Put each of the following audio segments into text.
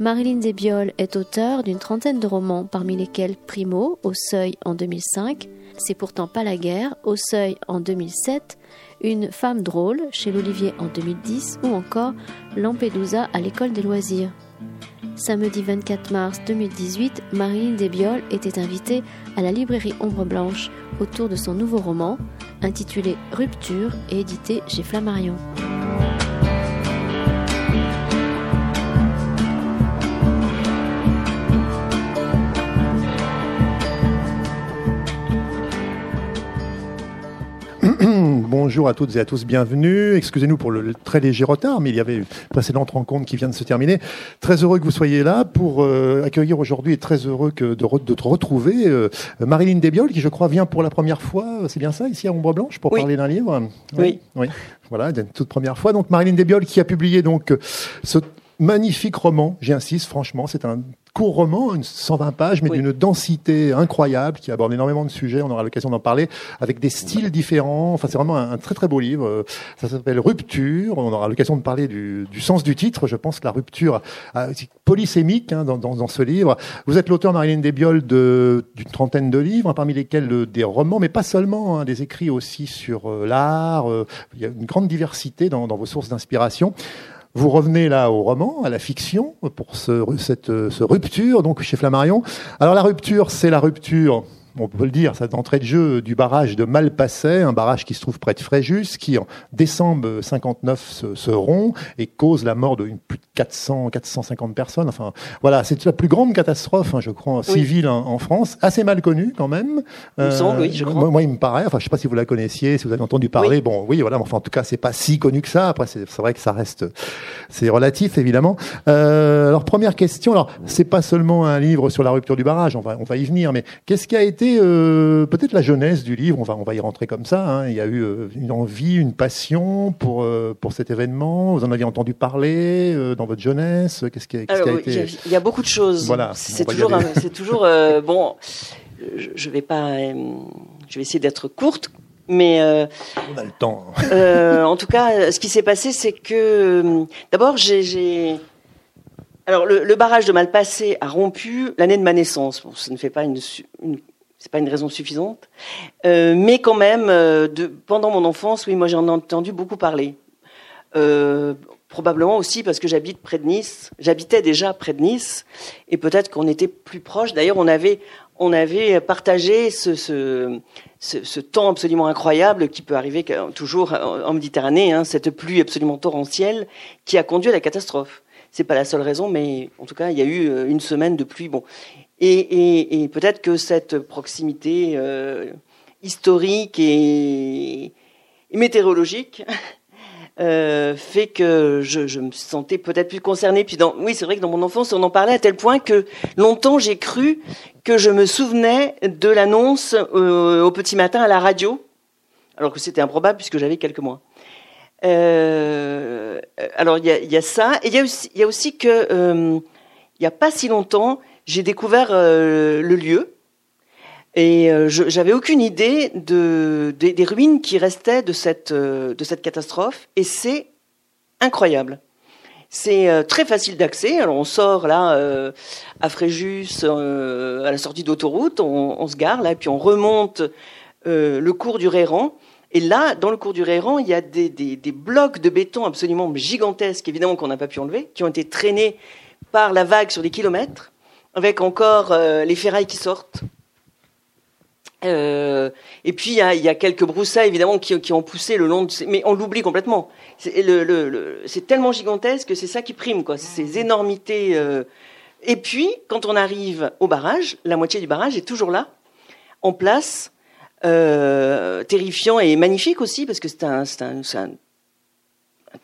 Marilyn Desbioles est auteure d'une trentaine de romans, parmi lesquels Primo, Au Seuil en 2005, C'est pourtant pas la guerre, Au Seuil en 2007, Une femme drôle chez l'Olivier en 2010 ou encore Lampedusa à l'école des loisirs. Samedi 24 mars 2018, Marilyn Desbioles était invitée à la librairie Ombre Blanche autour de son nouveau roman, intitulé Rupture et édité chez Flammarion. Bonjour à toutes et à tous, bienvenue. Excusez-nous pour le très léger retard, mais il y avait une précédente rencontre qui vient de se terminer. Très heureux que vous soyez là pour euh, accueillir aujourd'hui et très heureux que de, de te retrouver euh, Marilyn Desbioles, qui je crois vient pour la première fois, c'est bien ça, ici à Ombre Blanche, pour parler d'un livre? Oui. oui. Voilà, une toute première fois. Donc Marilyn Desbioles qui a publié donc ce magnifique roman, j'insiste franchement, c'est un court roman, une 120 pages, mais d'une densité incroyable, qui aborde énormément de sujets, on aura l'occasion d'en parler, avec des styles différents. Enfin, c'est vraiment un, très très beau livre. Ça s'appelle Rupture. On aura l'occasion de parler du, du, sens du titre. Je pense que la rupture euh, polysémique hein, dans, dans, dans, ce livre. Vous êtes l'auteur, Marilyn Desbioles, d'une trentaine de livres, parmi lesquels euh, des romans, mais pas seulement, hein, des écrits aussi sur euh, l'art. Euh, il y a une grande diversité dans, dans vos sources d'inspiration. Vous revenez là au roman, à la fiction, pour ce, cette ce rupture, donc chez Flammarion. Alors la rupture, c'est la rupture on peut le dire, ça d'entrée de jeu du barrage de Malpasset, un barrage qui se trouve près de Fréjus, qui en décembre 59 se, se rompt et cause la mort de plus de 400, 450 personnes. Enfin, voilà, c'est la plus grande catastrophe, hein, je crois, civile en, France, assez mal connue quand même. Euh, oui, je crois. Moi, il me paraît. Enfin, je sais pas si vous la connaissiez, si vous avez entendu parler. Bon, oui, voilà. Enfin, en tout cas, c'est pas si connu que ça. Après, c'est vrai que ça reste, c'est relatif évidemment. Euh, alors, première question. Alors, c'est pas seulement un livre sur la rupture du barrage. On va, on va y venir. Mais qu'est-ce qui a été euh, peut-être la jeunesse du livre, on va, on va y rentrer comme ça. Hein. Il y a eu euh, une envie, une passion pour, euh, pour cet événement. Vous en aviez entendu parler dans votre jeunesse? Qu'est-ce qui, a, été Il y, a beaucoup de choses. Voilà, c'est toujours, c'est toujours bon. Je, vais pas, je vais essayer d'être courte. Mais on a le temps. en tout cas, ce qui s'est passé, c'est que d'abord j'ai alors, le, barrage de Malpassé a rompu l'année de ma naissance. Bon, ça ne fait pas une, une, c'est pas une raison suffisante, euh, mais quand même, euh, pendant mon enfance, oui, moi j'en ai entendu beaucoup parler. Euh, probablement aussi parce que j'habite près de Nice. J'habitais déjà près de Nice, et peut-être qu'on était plus proche. D'ailleurs, on avait, on avait partagé ce, temps absolument incroyable qui peut arriver toujours en Méditerranée, hein, cette pluie absolument torrentielle qui a conduit à la catastrophe. C'est pas la seule raison, mais en tout cas, il y a eu une semaine de pluie. Bon, et, peut-être que cette proximité euh, historique et, météorologique euh, fait que je, me sentais peut-être plus concernée. Puis oui, c'est vrai que dans mon enfance, on en parlait à tel point que longtemps j'ai cru que je me souvenais de l'annonce euh, au petit matin à la radio, alors que c'était improbable puisque j'avais quelques mois. Alors il y a, ça, et il y y a aussi que il n'y a pas si longtemps, j'ai découvert euh, le lieu et euh, j'avais aucune idée de, des, ruines qui restaient de cette, euh, de cette catastrophe et c'est incroyable. C'est très facile d'accès. Alors on sort là à Fréjus à la sortie d'autoroute, on, se gare là et puis on remonte le cours du Réran. Et là, dans le cours du Réran, il y a des blocs de béton absolument gigantesques, évidemment qu'on n'a pas pu enlever, qui ont été traînés par la vague sur des kilomètres avec encore euh, les ferrailles qui sortent. Euh, et puis il y a, quelques broussailles évidemment qui, ont poussé le long de ces... mais on l'oublie complètement. C'est le, le, le, tellement gigantesque que c'est ça qui prime quoi, ces énormités. Euh... Et puis quand on arrive au barrage, la moitié du barrage est toujours là, en place, terrifiant et magnifique aussi parce que c'est un, un, un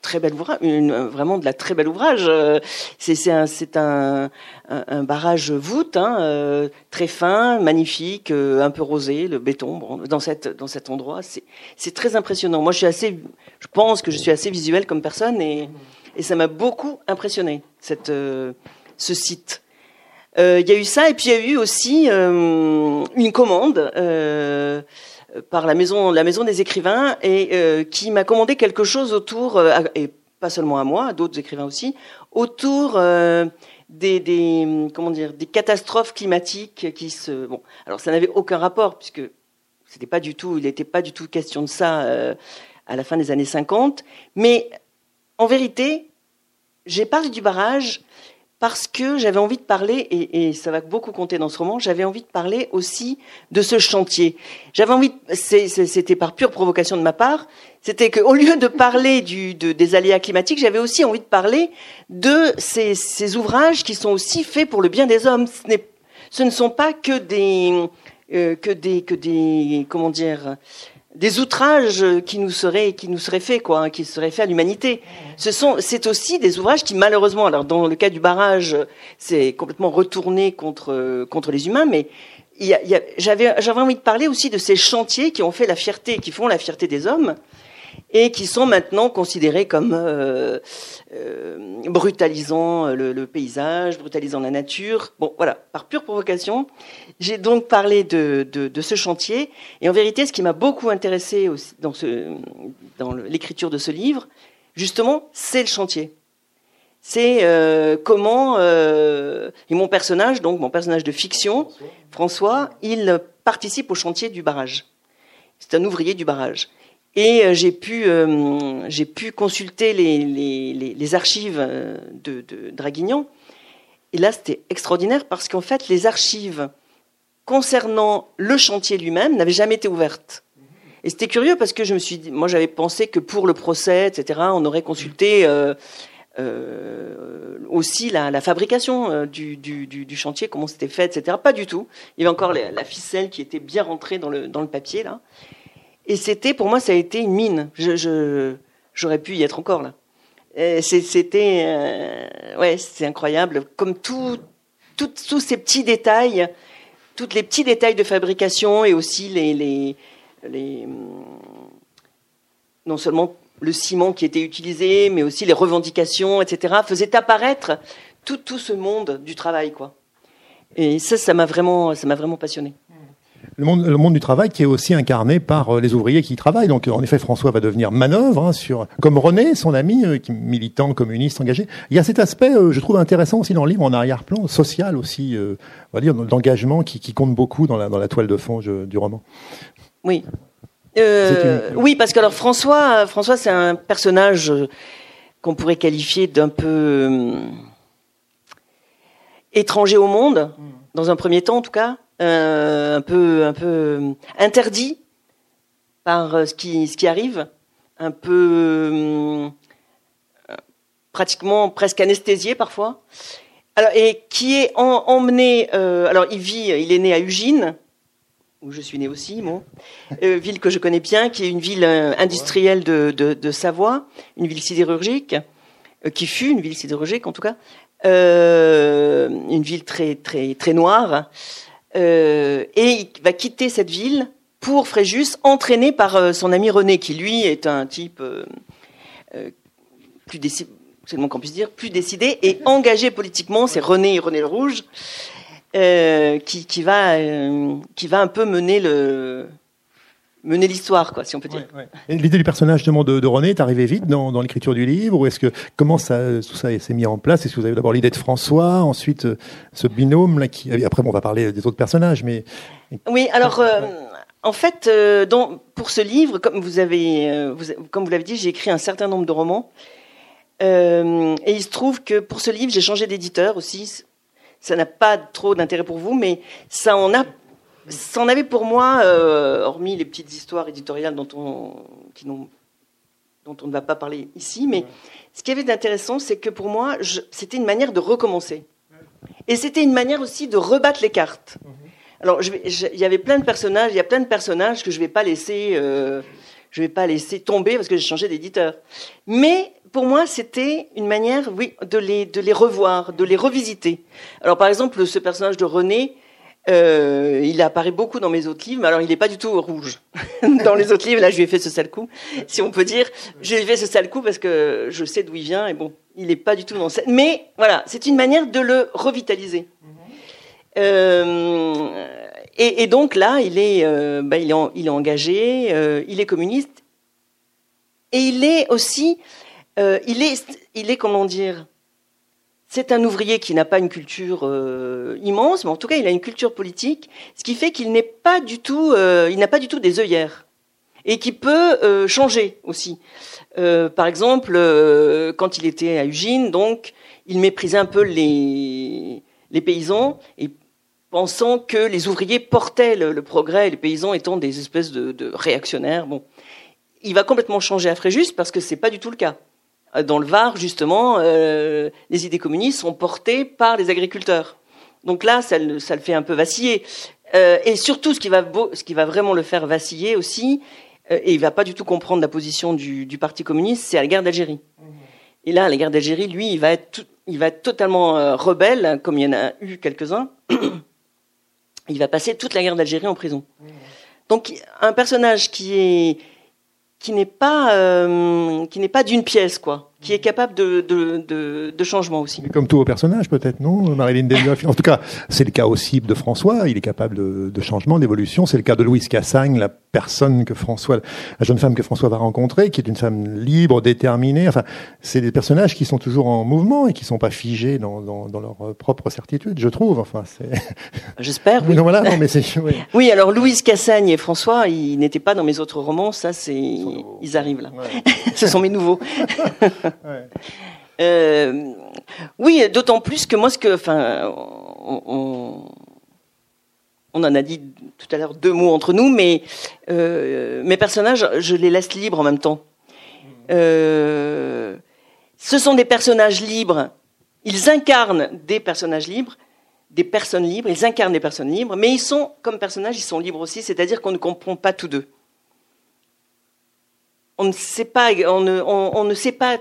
très bel ouvrage, une, vraiment de la très bel ouvrage. Euh, c'est un, un, un, barrage voûte, hein, euh, très fin, magnifique, euh, un peu rosé, le béton. Dans, cette, dans cet endroit, c'est très impressionnant. Moi, je suis assez, je pense que je suis assez visuel comme personne et, et ça m'a beaucoup impressionné cette, ce site. Euh, il y a eu ça, et puis il y a eu aussi euh, une commande euh, par la maison, la maison des écrivains, et qui m'a commandé quelque chose autour, et pas seulement à moi, à d'autres écrivains aussi, autour des catastrophes climatiques qui se. Bon, alors ça n'avait aucun rapport puisque c'était pas du tout, il n'était pas du tout question de ça à la fin des années 50, mais en vérité, j'ai parlé du barrage parce que j'avais envie de parler, et, ça va beaucoup compter dans ce roman, j'avais envie de parler aussi de ce chantier. J'avais envie, c'était par pure provocation de ma part, c'était qu'au lieu de parler des aléas climatiques, j'avais aussi envie de parler de ces, ouvrages qui sont aussi faits pour le bien des hommes. Ce, ce ne sont pas que des, euh, que des, que des, comment dire, des outrages qui nous seraient qui nous seraient faits quoi, hein, qui seraient faits à l'humanité. Ce sont c'est aussi des ouvrages qui malheureusement alors dans le cas du barrage c'est complètement retourné contre contre les humains mais j'avais j'avais envie de parler aussi de ces chantiers qui ont fait la fierté qui font la fierté des hommes et qui sont maintenant considérés comme euh, euh, brutalisant le, le, paysage, brutalisant la nature. Bon, voilà, par pure provocation, j'ai donc parlé de, de, de, ce chantier. Et en vérité, ce qui m'a beaucoup intéressé aussi dans, ce, dans l'écriture de ce livre, justement, c'est le chantier. C'est euh, comment euh, et mon personnage, donc mon personnage de fiction, François, il participe au chantier du barrage. C'est un ouvrier du barrage. Et euh, j'ai pu, euh, j'ai pu consulter les, les, les archives euh, de, de, Draguignan. Et là, c'était extraordinaire parce qu'en fait, les archives concernant le chantier lui-même n'avaient jamais été ouvertes. Et c'était curieux parce que je me suis moi j'avais pensé que pour le procès, etc., on aurait consulté aussi la, la fabrication du, du, du, chantier, comment c'était fait, etc. Pas du tout. Il y avait encore la, la, ficelle qui était bien rentrée dans le, dans le papier là. Et c'était, pour moi, ça a été une mine. Je, j'aurais pu y être encore là. C'était, euh, ouais, c'est incroyable. Comme tout, tout, tous ces petits détails, tous les petits détails de fabrication et aussi les, les, les, non seulement le ciment qui était utilisé, mais aussi les revendications, etc., faisaient apparaître tout, tout ce monde du travail, quoi. Et ça, ça m'a vraiment, ça m'a vraiment passionné le monde, le monde du travail qui est aussi incarné par euh, les ouvriers qui y travaillent. Donc, en effet, François va devenir manœuvre hein, sur, comme René, son ami, euh, militant communiste engagé. Il y a cet aspect, euh, je trouve intéressant aussi dans le livre, en arrière-plan, social aussi, on va dire, d'engagement qui, qui, compte beaucoup dans la, dans la toile de fond du roman. Oui. Oui, parce que alors François, François, c'est un personnage qu'on pourrait qualifier d'un peu étranger au monde, mm. dans un premier temps en tout cas. Euh, un peu un peu interdit par euh, ce qui ce qui arrive, un peu euh, pratiquement presque anesthésié parfois. Alors et qui est emmené. alors il vit, il est né à Ugine, où je suis né aussi, moi, ville que je connais bien, qui est une ville industrielle de, de, de Savoie, une ville sidérurgique, qui fut une ville sidérurgique en tout cas, une ville très très très noire. Euh, et il va quitter cette ville pour Fréjus, entraîné par euh, son ami René, qui lui est un type euh, plus décidé, c'est le mot qu'on puisse dire, plus décidé et engagé politiquement. C'est René, René le Rouge, qui, qui, va, qui va un peu mener le, mener l'histoire, quoi, si on peut dire. L'idée du personnage de, de René est arrivée vite dans, dans l'écriture du livre, ou est-ce que comment ça, tout ça s'est mis en place? Est-ce que vous avez d'abord l'idée de François, ensuite euh, ce binôme là, qui, après on va parler des autres personnages, mais oui, alors. Euh, en fait, euh, pour ce livre, comme vous avez, vous, comme vous l'avez dit, j'ai écrit un certain nombre de romans. et il se trouve que pour ce livre, j'ai changé d'éditeur aussi. Ça n'a pas trop d'intérêt pour vous, mais ça en a ça en avait pour moi, euh, hormis les petites histoires éditoriales dont on, qui dont on ne va pas parler ici, mais ce qui avait d'intéressant, c'est que pour moi, c'était une manière de recommencer. Et c'était une manière aussi de rebattre les cartes. Mhm. Alors, il y avait plein de personnages, il y a plein de personnages que je ne vais pas laisser, euh, je vais pas laisser tomber parce que j'ai changé d'éditeur. Mais pour moi, c'était une manière, oui, de les, de les revoir, de les revisiter. Alors, par exemple, ce personnage de René, euh, il apparaît beaucoup dans mes autres livres, mais alors il n'est pas du tout rouge. dans les autres livres, là, je lui ai fait ce sale coup, si on peut dire. Je lui ai fait ce sale coup parce que je sais d'où il vient, et bon, il n'est pas du tout dans cette... Mais voilà, c'est une manière de le revitaliser. et, donc là, il est, bah, il, est il est engagé, il est communiste, et il est aussi, il est, il est comment dire, c'est un ouvrier qui n'a pas une culture euh, immense, mais en tout cas, il a une culture politique, ce qui fait qu'il n'est pas du tout, euh, n'a pas du tout des œillères et qui peut euh, changer aussi. par exemple, quand il était à Ugine, donc, il méprisait un peu les, paysans et pensant que les ouvriers portaient le, progrès, les paysans étant des espèces de, de réactionnaires. Bon, il va complètement changer à Fréjus parce que c'est pas du tout le cas. Euh, dans le Var, justement, euh, les idées communistes sont portées par les agriculteurs. Donc là, ça le, fait un peu vaciller. Euh, et surtout, ce qui, va ce qui va vraiment le faire vaciller aussi, et il va pas du tout comprendre la position du, Parti communiste, c'est à la guerre d'Algérie. Et là, la guerre d'Algérie, lui, il va être, il va être totalement rebelle, comme il y en a eu quelques-uns. il va passer toute la guerre d'Algérie en prison. Donc, un personnage qui est qui n'est pas euh, qui n'est pas d'une pièce quoi qui est capable de, de, de, changement aussi. comme tous vos personnages, peut-être, non Marilyn Delioff. En tout cas, c'est le cas aussi de François. Il est capable de, de changement, d'évolution. C'est le cas de Louise Cassagne, la personne que François, la jeune femme que François va rencontrer, qui est une femme libre, déterminée. Enfin, c'est des personnages qui sont toujours en mouvement et qui sont pas figés dans, dans, dans leur propre certitude, je trouve. Enfin. J'espère. Oui. Non, voilà, non, mais. Oui. oui. alors Louise Cassagne et François, ils n'étaient pas dans mes autres romans. Ça, c'est. Ils arrivent là. Ce sont mes nouveaux. Euh, oui, d'autant plus que moi, ce que, enfin, on, en a dit tout à l'heure deux mots entre nous, mais euh, mes personnages, je les laisse libres en même temps. Euh, ce sont des personnages libres. Ils incarnent des personnages libres, des personnes libres. Ils incarnent des personnes libres, mais ils sont comme personnages, ils sont libres aussi. C'est-à-dire qu'on ne comprend pas tous deux. On ne sait pas, on ne, on ne sait pas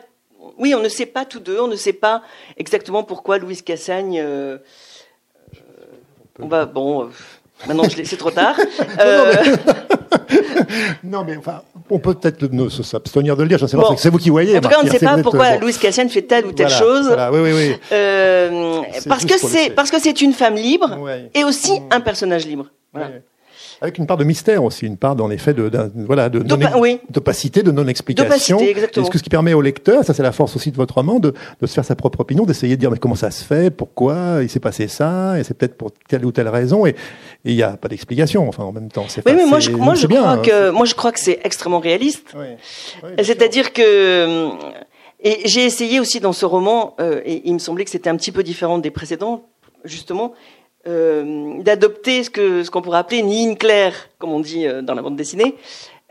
oui, on ne sait pas tous deux, on ne sait pas exactement pourquoi Louise Cassagne. Euh, euh, on va bon. Euh, maintenant, c'est trop tard. non, mais, enfin, on peut peut-être s'abstenir de le dire. Je ne sais pas. C'est vous qui voyez. En tout cas, on ne sait pas pourquoi Louise Cassagne fait telle ou telle chose. oui, oui, oui. parce que c'est parce que c'est une femme libre et aussi un personnage libre. Voilà. Avec une part de mystère aussi, une part, en effet, de, voilà, de, d'opacité, de non-explication. Est-ce que ce qui permet au lecteur, ça c'est la force aussi de votre roman, de, de se faire sa propre opinion, d'essayer de dire mais comment ça se fait, pourquoi il s'est passé ça, et c'est peut-être pour telle ou telle raison, et il n'y a pas d'explication. Enfin, en même temps, c'est. Oui, mais moi, je, moi, je crois que, moi, je crois que c'est extrêmement réaliste. C'est-à-dire que. Et j'ai essayé aussi dans ce roman, euh, et il me semblait que c'était un petit peu différent des précédents, justement, euh, d'adopter ce que ce qu'on pourrait appeler une ligne claire, comme on dit euh, dans la bande dessinée.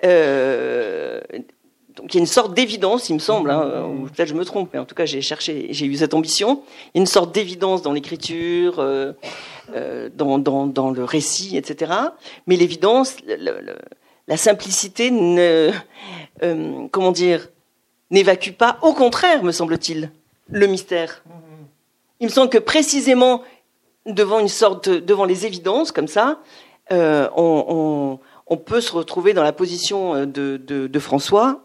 Euh, donc il y a une sorte d'évidence, il me semble, hein, ou peut-être je me trompe, mais en tout cas j'ai cherché, j'ai eu cette ambition. Il y a une sorte d'évidence dans l'écriture, euh, dans, dans, dans, le récit, etc. Mais l'évidence, la simplicité, ne, comment dire, n'évacue pas. Au contraire, me semble-t-il, le mystère. Il me semble que précisément devant une sorte, devant les évidences comme ça, euh, on, peut se retrouver dans la position euh, de, François,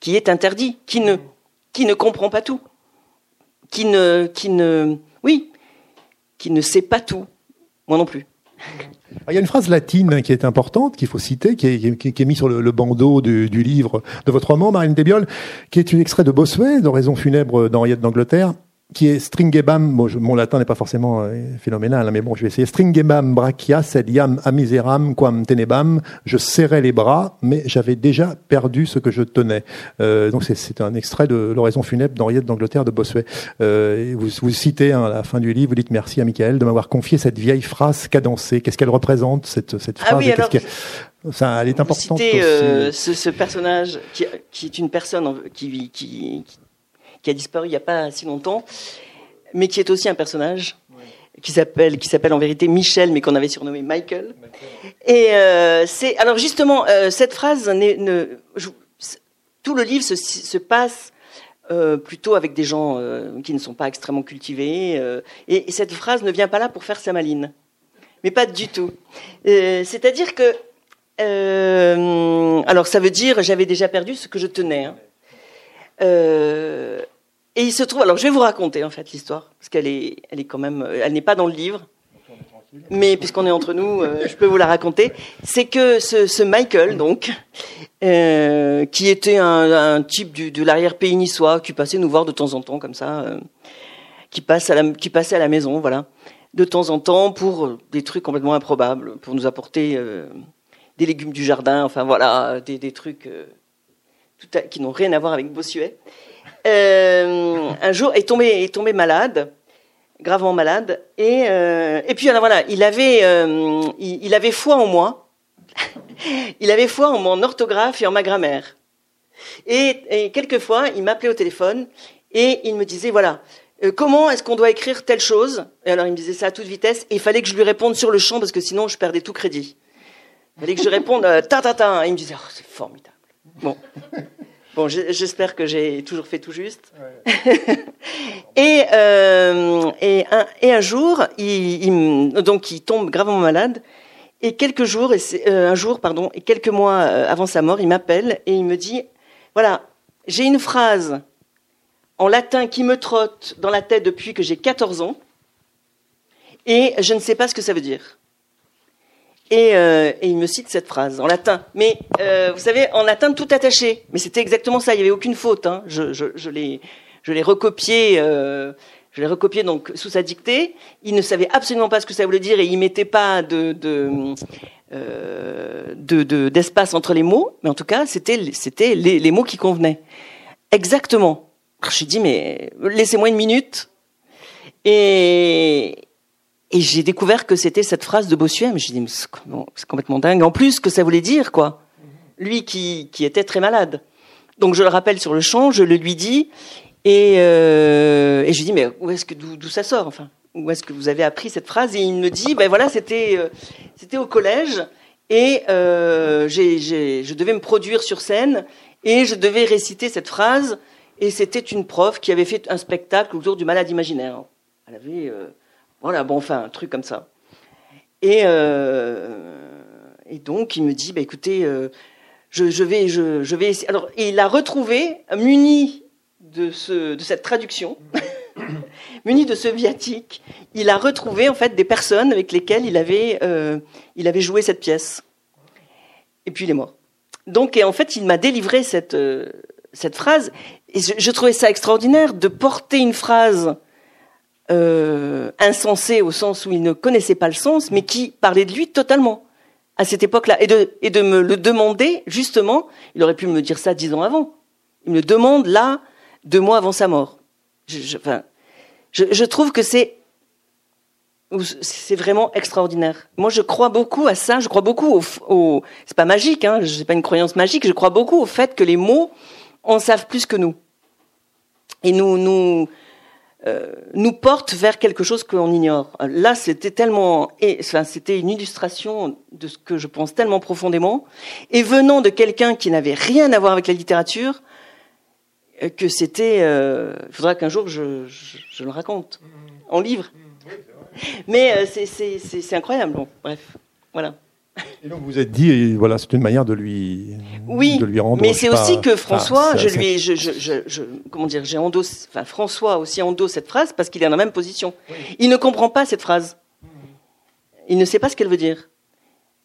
qui est interdit, qui ne, qui ne comprend pas tout, qui ne, qui ne, oui, qui ne sait pas tout. Moi non plus. Il y a une phrase latine qui est importante, qu'il faut citer, qui est, qui, mise sur le, bandeau du, livre de votre roman, Marine Desbioles, qui est un extrait de Bossuet, d'Oraison funèbre d'Henriette d'Angleterre, qui est stringebam, bon, mon latin n'est pas forcément euh, phénoménal, hein, mais bon, je vais essayer. Stringebam brachia sed iam amiseram quam tenebam. Je serrais les bras, mais j'avais déjà perdu ce que je tenais. Euh, donc c'est un extrait de l'oraison funèbre d'Henriette d'Angleterre de Bossuet. Euh, vous, vous citez hein, à la fin du livre, vous dites merci à Michael de m'avoir confié cette vieille phrase cadencée. Qu'est-ce qu'elle représente cette, cette ah phrase ah ça, elle est importante. Vous citez euh, ce, ce, personnage qui, qui, est une personne qui, qui, qui qui a disparu il n'y a pas si longtemps, mais qui est aussi un personnage qui s'appelle qui s'appelle en vérité Michel, mais qu'on avait surnommé Michael. Et euh, c'est alors justement euh, cette phrase, ne, tout le livre se, se passe euh, plutôt avec des gens qui ne sont pas extrêmement cultivés, et, et, cette phrase ne vient pas là pour faire sa maline, mais pas du tout. C'est-à-dire que alors ça veut dire j'avais déjà perdu ce que je tenais. Hein. Euh, et il se trouve, alors je vais vous raconter en fait l'histoire, parce qu'elle est, elle est quand même, euh, elle n'est pas dans le livre. mais puisqu'on est entre nous, euh, je peux vous la raconter. C'est que ce, Michael, donc, euh, qui était un, type du, de l'arrière-pays niçois, qui passait nous voir de temps en temps comme ça, euh, qui, passe à la, qui passait à la maison, voilà, de temps en temps pour des trucs complètement improbables, pour nous apporter des légumes du jardin, enfin voilà, des, des trucs qui n'ont rien à voir avec Bossuet. un jour, est tombé, est tombé malade gravement malade. Et, euh, et puis voilà, il avait, euh, il, avait foi en moi. il avait foi en mon orthographe et en ma grammaire. Et, quelquefois, il m'appelait au téléphone et il me disait voilà, euh, comment est-ce qu'on doit écrire telle chose? Et alors il me disait ça à toute vitesse. Et il fallait que je lui réponde sur le champ parce que sinon je perdais tout crédit. Il fallait que je réponde ta ta ta. Et il me disait oh, c'est formidable. Bon. Bon, j'espère que j'ai toujours fait tout juste. et, euh, et, un, et un jour, il, il, donc il tombe gravement malade. Et quelques jours, et euh, un jour, pardon, et quelques mois euh, avant sa mort, il m'appelle et il me dit voilà, j'ai une phrase en latin qui me trotte dans la tête depuis que j'ai 14 ans, et je ne sais pas ce que ça veut dire. Euh, et, il me cite cette phrase en latin. Mais euh, vous savez, en latin tout attaché. Mais c'était exactement ça. Il n'y avait aucune faute. Hein. Je, je, je l'ai, je l'ai recopié. Euh, je l'ai recopié donc sous sa dictée. Il ne savait absolument pas ce que ça voulait dire et il mettait pas de, de, de, d'espace entre les mots. Mais en tout cas, c'était, c'était les, les mots qui convenaient. Exactement. Je dit mais laissez-moi une minute. Et, et j'ai découvert que c'était cette phrase de Bossuet. J'ai dit, c'est complètement dingue. En plus, que ça voulait dire, quoi. Lui qui, qui était très malade. Donc je le rappelle sur le champ, je le lui dis, et, euh, je lui dis, mais où est-ce que d'où ça sort, enfin, où est-ce que vous avez appris cette phrase? Et il me dit, ben voilà, c'était euh, c'était au collège, et euh, je devais me produire sur scène, et je devais réciter cette phrase, et c'était une prof qui avait fait un spectacle autour du malade imaginaire. Elle avait euh, voilà, bon, enfin, un truc comme ça. Et, euh, et donc, il me dit, bah, écoutez, euh, je, vais, je, vais essayer. Alors, il a retrouvé, muni de, ce, de cette traduction, muni de ce viatique, il a retrouvé en fait des personnes avec lesquelles il avait, euh, il avait joué cette pièce. Et puis il est mort. Donc, et en fait, il m'a délivré cette, cette phrase. Et je, trouvais ça extraordinaire de porter une phrase euh, insensé au sens où il ne connaissait pas le sens, mais qui parlait de lui totalement à cette époque-là, et de, me le demander, justement, il aurait pu me dire ça dix ans avant. Il me le demande là, deux mois avant sa mort. Je, enfin, je, trouve que c'est c'est vraiment extraordinaire. Moi, je crois beaucoup à ça. Je crois beaucoup au, au c'est pas magique, hein. C'est pas une croyance magique. Je crois beaucoup au fait que les mots en savent plus que nous. Et nous, nous, euh, nous porte vers quelque chose que l'on ignore. Là, c'était tellement, enfin, c'était une illustration de ce que je pense tellement profondément, et venant de quelqu'un qui n'avait rien à voir avec la littérature, euh, que c'était. Euh, il faudra qu'un jour je, je, le raconte en livre. Mais c'est incroyable. Bon, bref, voilà. Et donc vous êtes dit, voilà, c'est une manière de lui, oui, de lui rendre. Mais c'est aussi que François, je lui, je, je, je, comment dire, j'ai endossé, enfin François aussi endosse cette phrase parce qu'il est dans la même position. Il ne comprend pas cette phrase. Il ne sait pas ce qu'elle veut dire.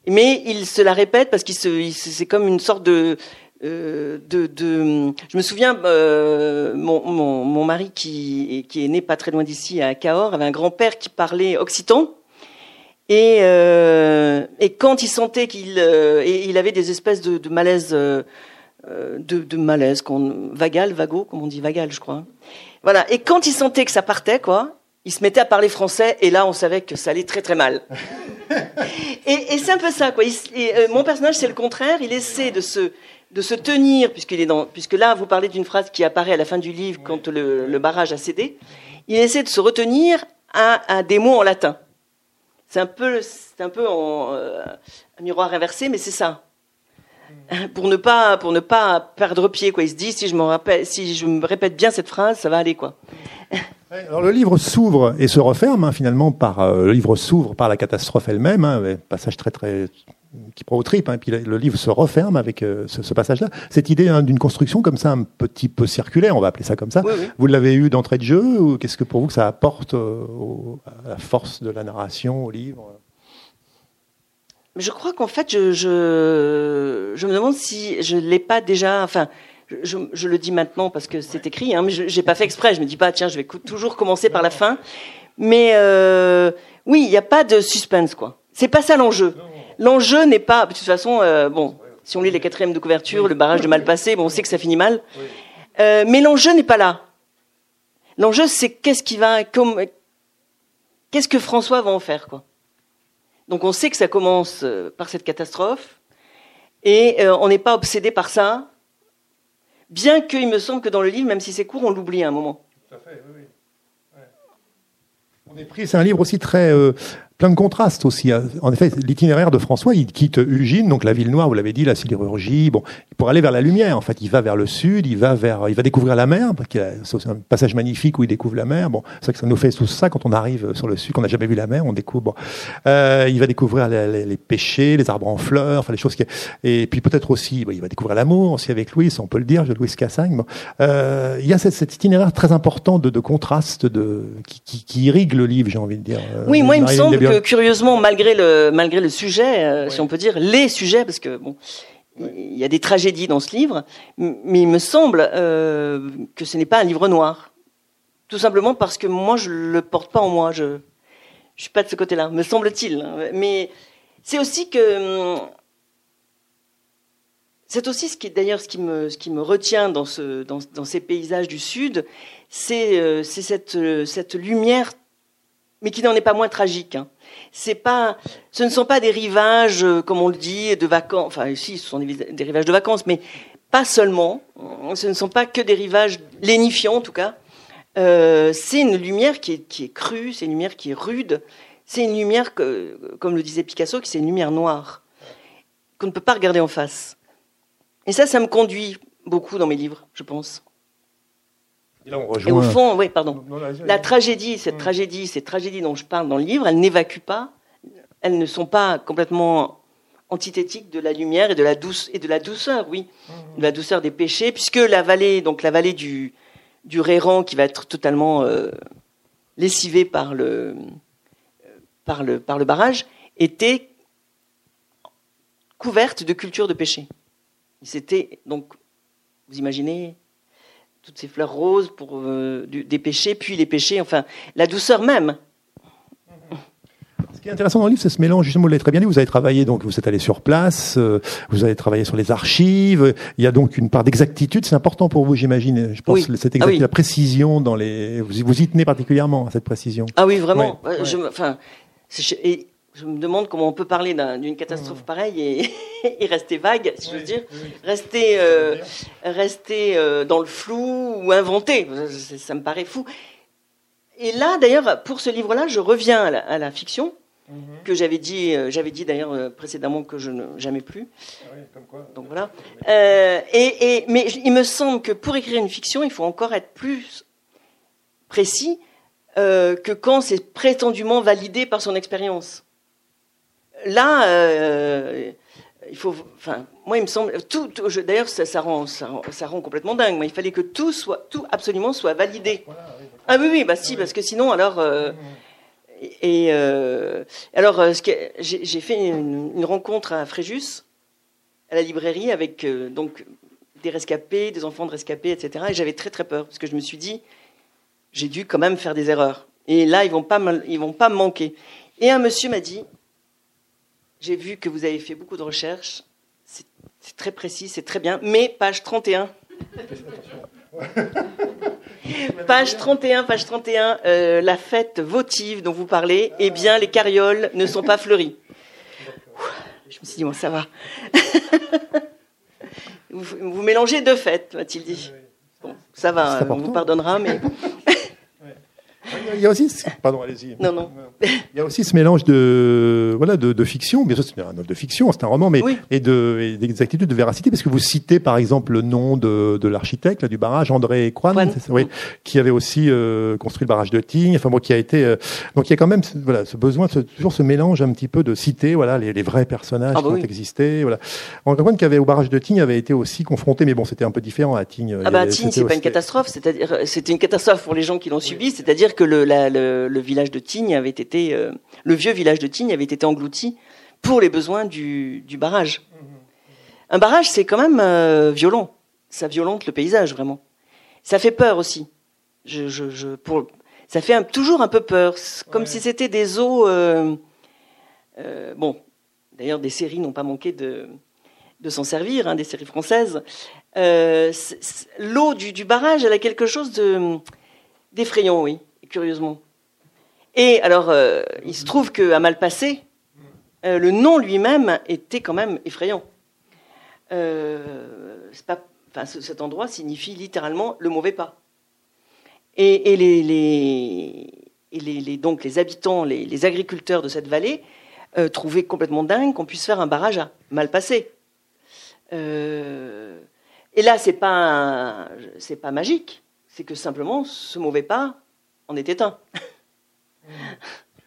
Mais il se la répète parce qu'il se, c'est comme une sorte de, euh, de, de, je me souviens, euh, mon, mon, mon, mari qui, qui est né pas très loin d'ici à Cahors avait un grand-père qui parlait occitan et, euh, et quand il sentait qu'il euh, il avait des espèces de, de malaise, euh, de, de, malaise, qu'on, vagal, vago, comme on dit vagal, je crois. Voilà. Et quand il sentait que ça partait, quoi, il se mettait à parler français, et là, on savait que ça allait très très mal. et, et c'est un peu ça, quoi. Euh, mon personnage, c'est le contraire. Il essaie de se de se tenir, puisqu'il est dans, puisque là, vous parlez d'une phrase qui apparaît à la fin du livre quand le, le barrage a cédé. Il essaie de se retenir à, à des mots en latin. C'est un peu, c'est un peu en, euh, un miroir inversé, mais c'est ça. Pour ne pas, pour ne pas perdre pied, quoi. Il se dit, si je me rappelle, si je me répète bien cette phrase, ça va aller, quoi. Alors le livre s'ouvre et se referme hein, finalement par euh, le livre s'ouvre par la catastrophe elle-même, hein, passage très très qui prend au trip, hein, puis le livre se referme avec euh, ce, passage-là. Cette idée hein, d'une construction comme ça, un petit peu circulaire, on va appeler ça comme ça, vous l'avez eu d'entrée de jeu ou qu'est-ce que pour vous que ça apporte euh, à la force de la narration au livre? Je crois qu'en fait, je, je, je, me demande si je ne l'ai pas déjà. Enfin, je, je, le dis maintenant parce que c'est écrit, hein, mais je n'ai pas fait exprès. Je me dis pas, tiens, je vais toujours commencer par la fin. Mais euh, oui, il n'y a pas de suspense, quoi. C'est pas ça l'enjeu. L'enjeu n'est pas, de toute façon, euh, bon, si on lit les quatrièmes de couverture, le barrage de mal passé, bon, on sait que ça finit mal. Euh, mais l'enjeu n'est pas là. L'enjeu, c'est qu'est-ce qui va, qu'est-ce que François va en faire, quoi. Donc on sait que ça commence euh, par cette catastrophe, et on n'est pas obsédé par ça, bien qu'il me semble que dans le livre, même si c'est court, on l'oublie à un moment. Tout à fait, oui. oui. On est pris, c'est un livre aussi très plein de contrastes aussi. Hein. En effet, l'itinéraire de François, il quitte Ugine, donc la ville noire, vous l'avez dit, la sidérurgie, bon, pour aller vers la lumière. En fait, il va vers le sud, il va vers, il va découvrir la mer, c'est un passage magnifique où il découvre la mer. Bon, c'est vrai que ça nous fait tout ça quand on arrive sur le sud, qu'on n'a jamais vu la mer, on découvre. Bon. Euh, il va découvrir les, les, pêchers, les arbres en fleurs, enfin les choses qui, et puis peut-être aussi, il va découvrir l'amour aussi avec Louis, on peut le dire, Louis Cassagne. Bon. Euh, il y a cet, cet, itinéraire très important de, de contraste, de qui, qui, qui, irrigue le livre, j'ai envie de dire. Oui, moi il me semble curieusement, malgré le, malgré le sujet, euh, si on peut dire, les sujets, parce que bon, il y a des tragédies dans ce livre, mais il me semble euh, que ce n'est pas un livre noir. Tout simplement parce que moi, je le porte pas en moi. Je, ne suis pas de ce côté-là, me semble-t-il. Mais c'est aussi que c'est aussi ce qui, d'ailleurs, ce qui me, ce qui me retient dans ce, dans, dans ces paysages du Sud, c'est, euh, cette lumière, mais qui n'en est pas moins tragique. Hein c'est pas, ce ne sont pas des rivages, euh, comme on le dit, de vacances. Enfin, si, ce sont des, rivages de vacances, mais pas seulement. Ce ne sont pas que des rivages lénifiants, en tout cas. Euh, c'est une lumière qui est, qui est crue, c'est une lumière qui est rude. C'est une lumière, que, comme le disait Picasso, qui c'est une lumière noire qu'on ne peut pas regarder en face. Et ça, ça me conduit beaucoup dans mes livres, je pense. Et, au fond, oui, pardon. la tragédie, cette tragédie, ces tragédies dont je parle dans le livre, elles n'évacuent pas, elles ne sont pas complètement antithétiques de la lumière et de la douce et de la douceur, oui, de la douceur des péchés, puisque la vallée, donc la vallée du du Réran, qui va être totalement euh, lessivée par le par le par le barrage, était couverte de cultures de péché. C'était donc, vous imaginez, toutes ces fleurs roses pour euh, des péchés, puis les péchés, enfin la douceur même. Ce qui est intéressant dans le livre, c'est ce mélange. Justement, vous l'avez très bien dit. Vous avez travaillé, donc vous êtes allé sur place. Euh, vous avez travaillé sur les archives. Il y a donc une part d'exactitude. C'est important pour vous, j'imagine. Je pense cette ah exactitude, la précision dans les. Vous, vous y tenez particulièrement à cette précision. Ah oui, vraiment. Je, enfin, et je me demande comment on peut parler d'une catastrophe mmh. pareille et, rester vague, si je veux dire, rester, euh, rester euh, dans le flou ou inventer. Ça, me paraît fou. Et là, d'ailleurs, pour ce livre-là, je reviens à la, fiction mmh. que j'avais dit, euh, j'avais dit d'ailleurs précédemment que je ne jamais plus. Ah comme quoi. Donc voilà. et, mais il me semble que pour écrire une fiction, il faut encore être plus précis que quand c'est prétendument validé par son expérience là, euh, il faut, enfin, moi, il me semble, tout, d'ailleurs, ça, ça, rend, ça, rend, complètement dingue. Mais il fallait que tout soit, tout absolument soit validé. Ah oui, oui, bah si, parce que sinon, alors, euh, et euh, alors, j'ai fait une, rencontre à Fréjus, à la librairie, avec donc des rescapés, des enfants de rescapés, etc. Et j'avais très très peur parce que je me suis dit, j'ai dû quand même faire des erreurs. Et là, ils vont pas, ils vont pas me manquer. Et un monsieur m'a dit, j'ai vu que vous avez fait beaucoup de recherches. C'est très précis, c'est très bien. Mais page 31. page 31, page 31, euh, la fête votive dont vous parlez, eh bien, les carrioles ne sont pas fleuries. Je me suis dit, bon, ça va. vous, mélangez deux fêtes, m'a-t-il dit. Bon, ça va, on vous pardonnera, mais. Il y a aussi, pardon, allez-y. Non, non. Il y a aussi ce mélange de, voilà, de, de fiction. Bien sûr, c'est un œuvre de fiction, c'est un roman, mais Oui. et de et des attitudes de véracité, parce que vous citez par exemple le nom de, de l'architecte là, du barrage, André ça, oui, qui avait aussi euh, construit le barrage de Tignes. Enfin bon, qui a été. euh, donc il y a quand même, voilà, ce besoin, ce, toujours ce mélange un petit peu de citer, voilà, les, les vrais personnages Ah bah qui oui. ont existé. Voilà. André Croine qui avait au barrage de Tignes avait été aussi confronté, mais bon, c'était un peu différent à Tignes. Ah bah y Tignes, c'est pas une catastrophe, c'est-à-dire c'était une catastrophe pour les gens qui l'ont subi, c'est-à-dire que le, la- le, le village de Tignes avait été, euh, le vieux village de Tignes avait été englouti pour les besoins du, du barrage. Un barrage, c'est quand même euh, violent, ça violente le paysage vraiment. Ça fait peur aussi. Je, je, je, pour, ça fait un- toujours un peu peur, comme Ouais. si c'était des eaux. euh, euh, bon, d'ailleurs, des séries n'ont pas manqué de, de s'en servir, hein, des séries françaises. Euh, L'eau du, du barrage, elle a quelque chose de d'effrayant, oui, curieusement. Et alors, euh, il se trouve qu'à Malpassé, euh, le nom lui-même était quand même effrayant. Euh, cet endroit signifie littéralement le mauvais pas. Et, les, donc les habitants, les, agriculteurs de cette vallée euh, trouvaient complètement dingue qu'on puisse faire un barrage à Malpassé. Et là, c'est pas un- pas magique, c'est que simplement ce mauvais pas en était un.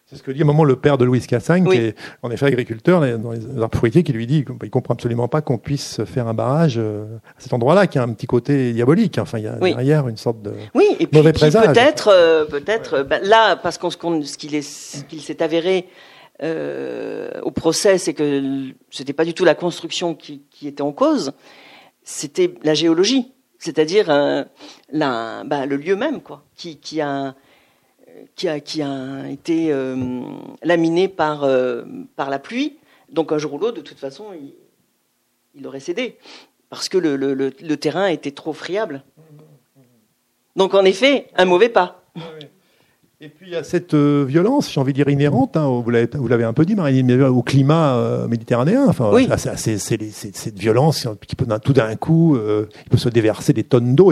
C'est ce que dit à un moment le père de Louise Cassagne, Oui. qui est en effet agriculteur dans les arbres fruitiers, qui lui dit qu'il comprend absolument pas qu'on puisse faire un barrage euh, à cet endroit-là, qui a un petit côté diabolique. Enfin, il y a Oui. derrière une sorte de. Oui, et puis Mauvais présage. peut-être, euh, peut-être, euh, ben, là, parce qu'on ce qu'il s'est avéré euh, au procès, c'est que c'était pas du tout la construction qui, qui était en cause, c'était la géologie, c'est-à-dire euh, ben, le lieu même, quoi, qui, qui a qui a, qui a été euh, laminé par, euh, par la pluie. Donc un jour ou l'autre, de toute façon, il, il aurait cédé. Parce que le, le- le- le terrain était trop friable. Donc en effet, un mauvais pas. Et puis il y a cette euh, violence, j'ai envie de dire inhérente, hein, vous l'avez vous l'avez un peu dit, Marie, mais au climat euh, méditerranéen. Enfin, Oui. c'est- c'est c'est les- c'est- cette violence qui peut tout d'un coup, euh, il peut se déverser des tonnes d'eau.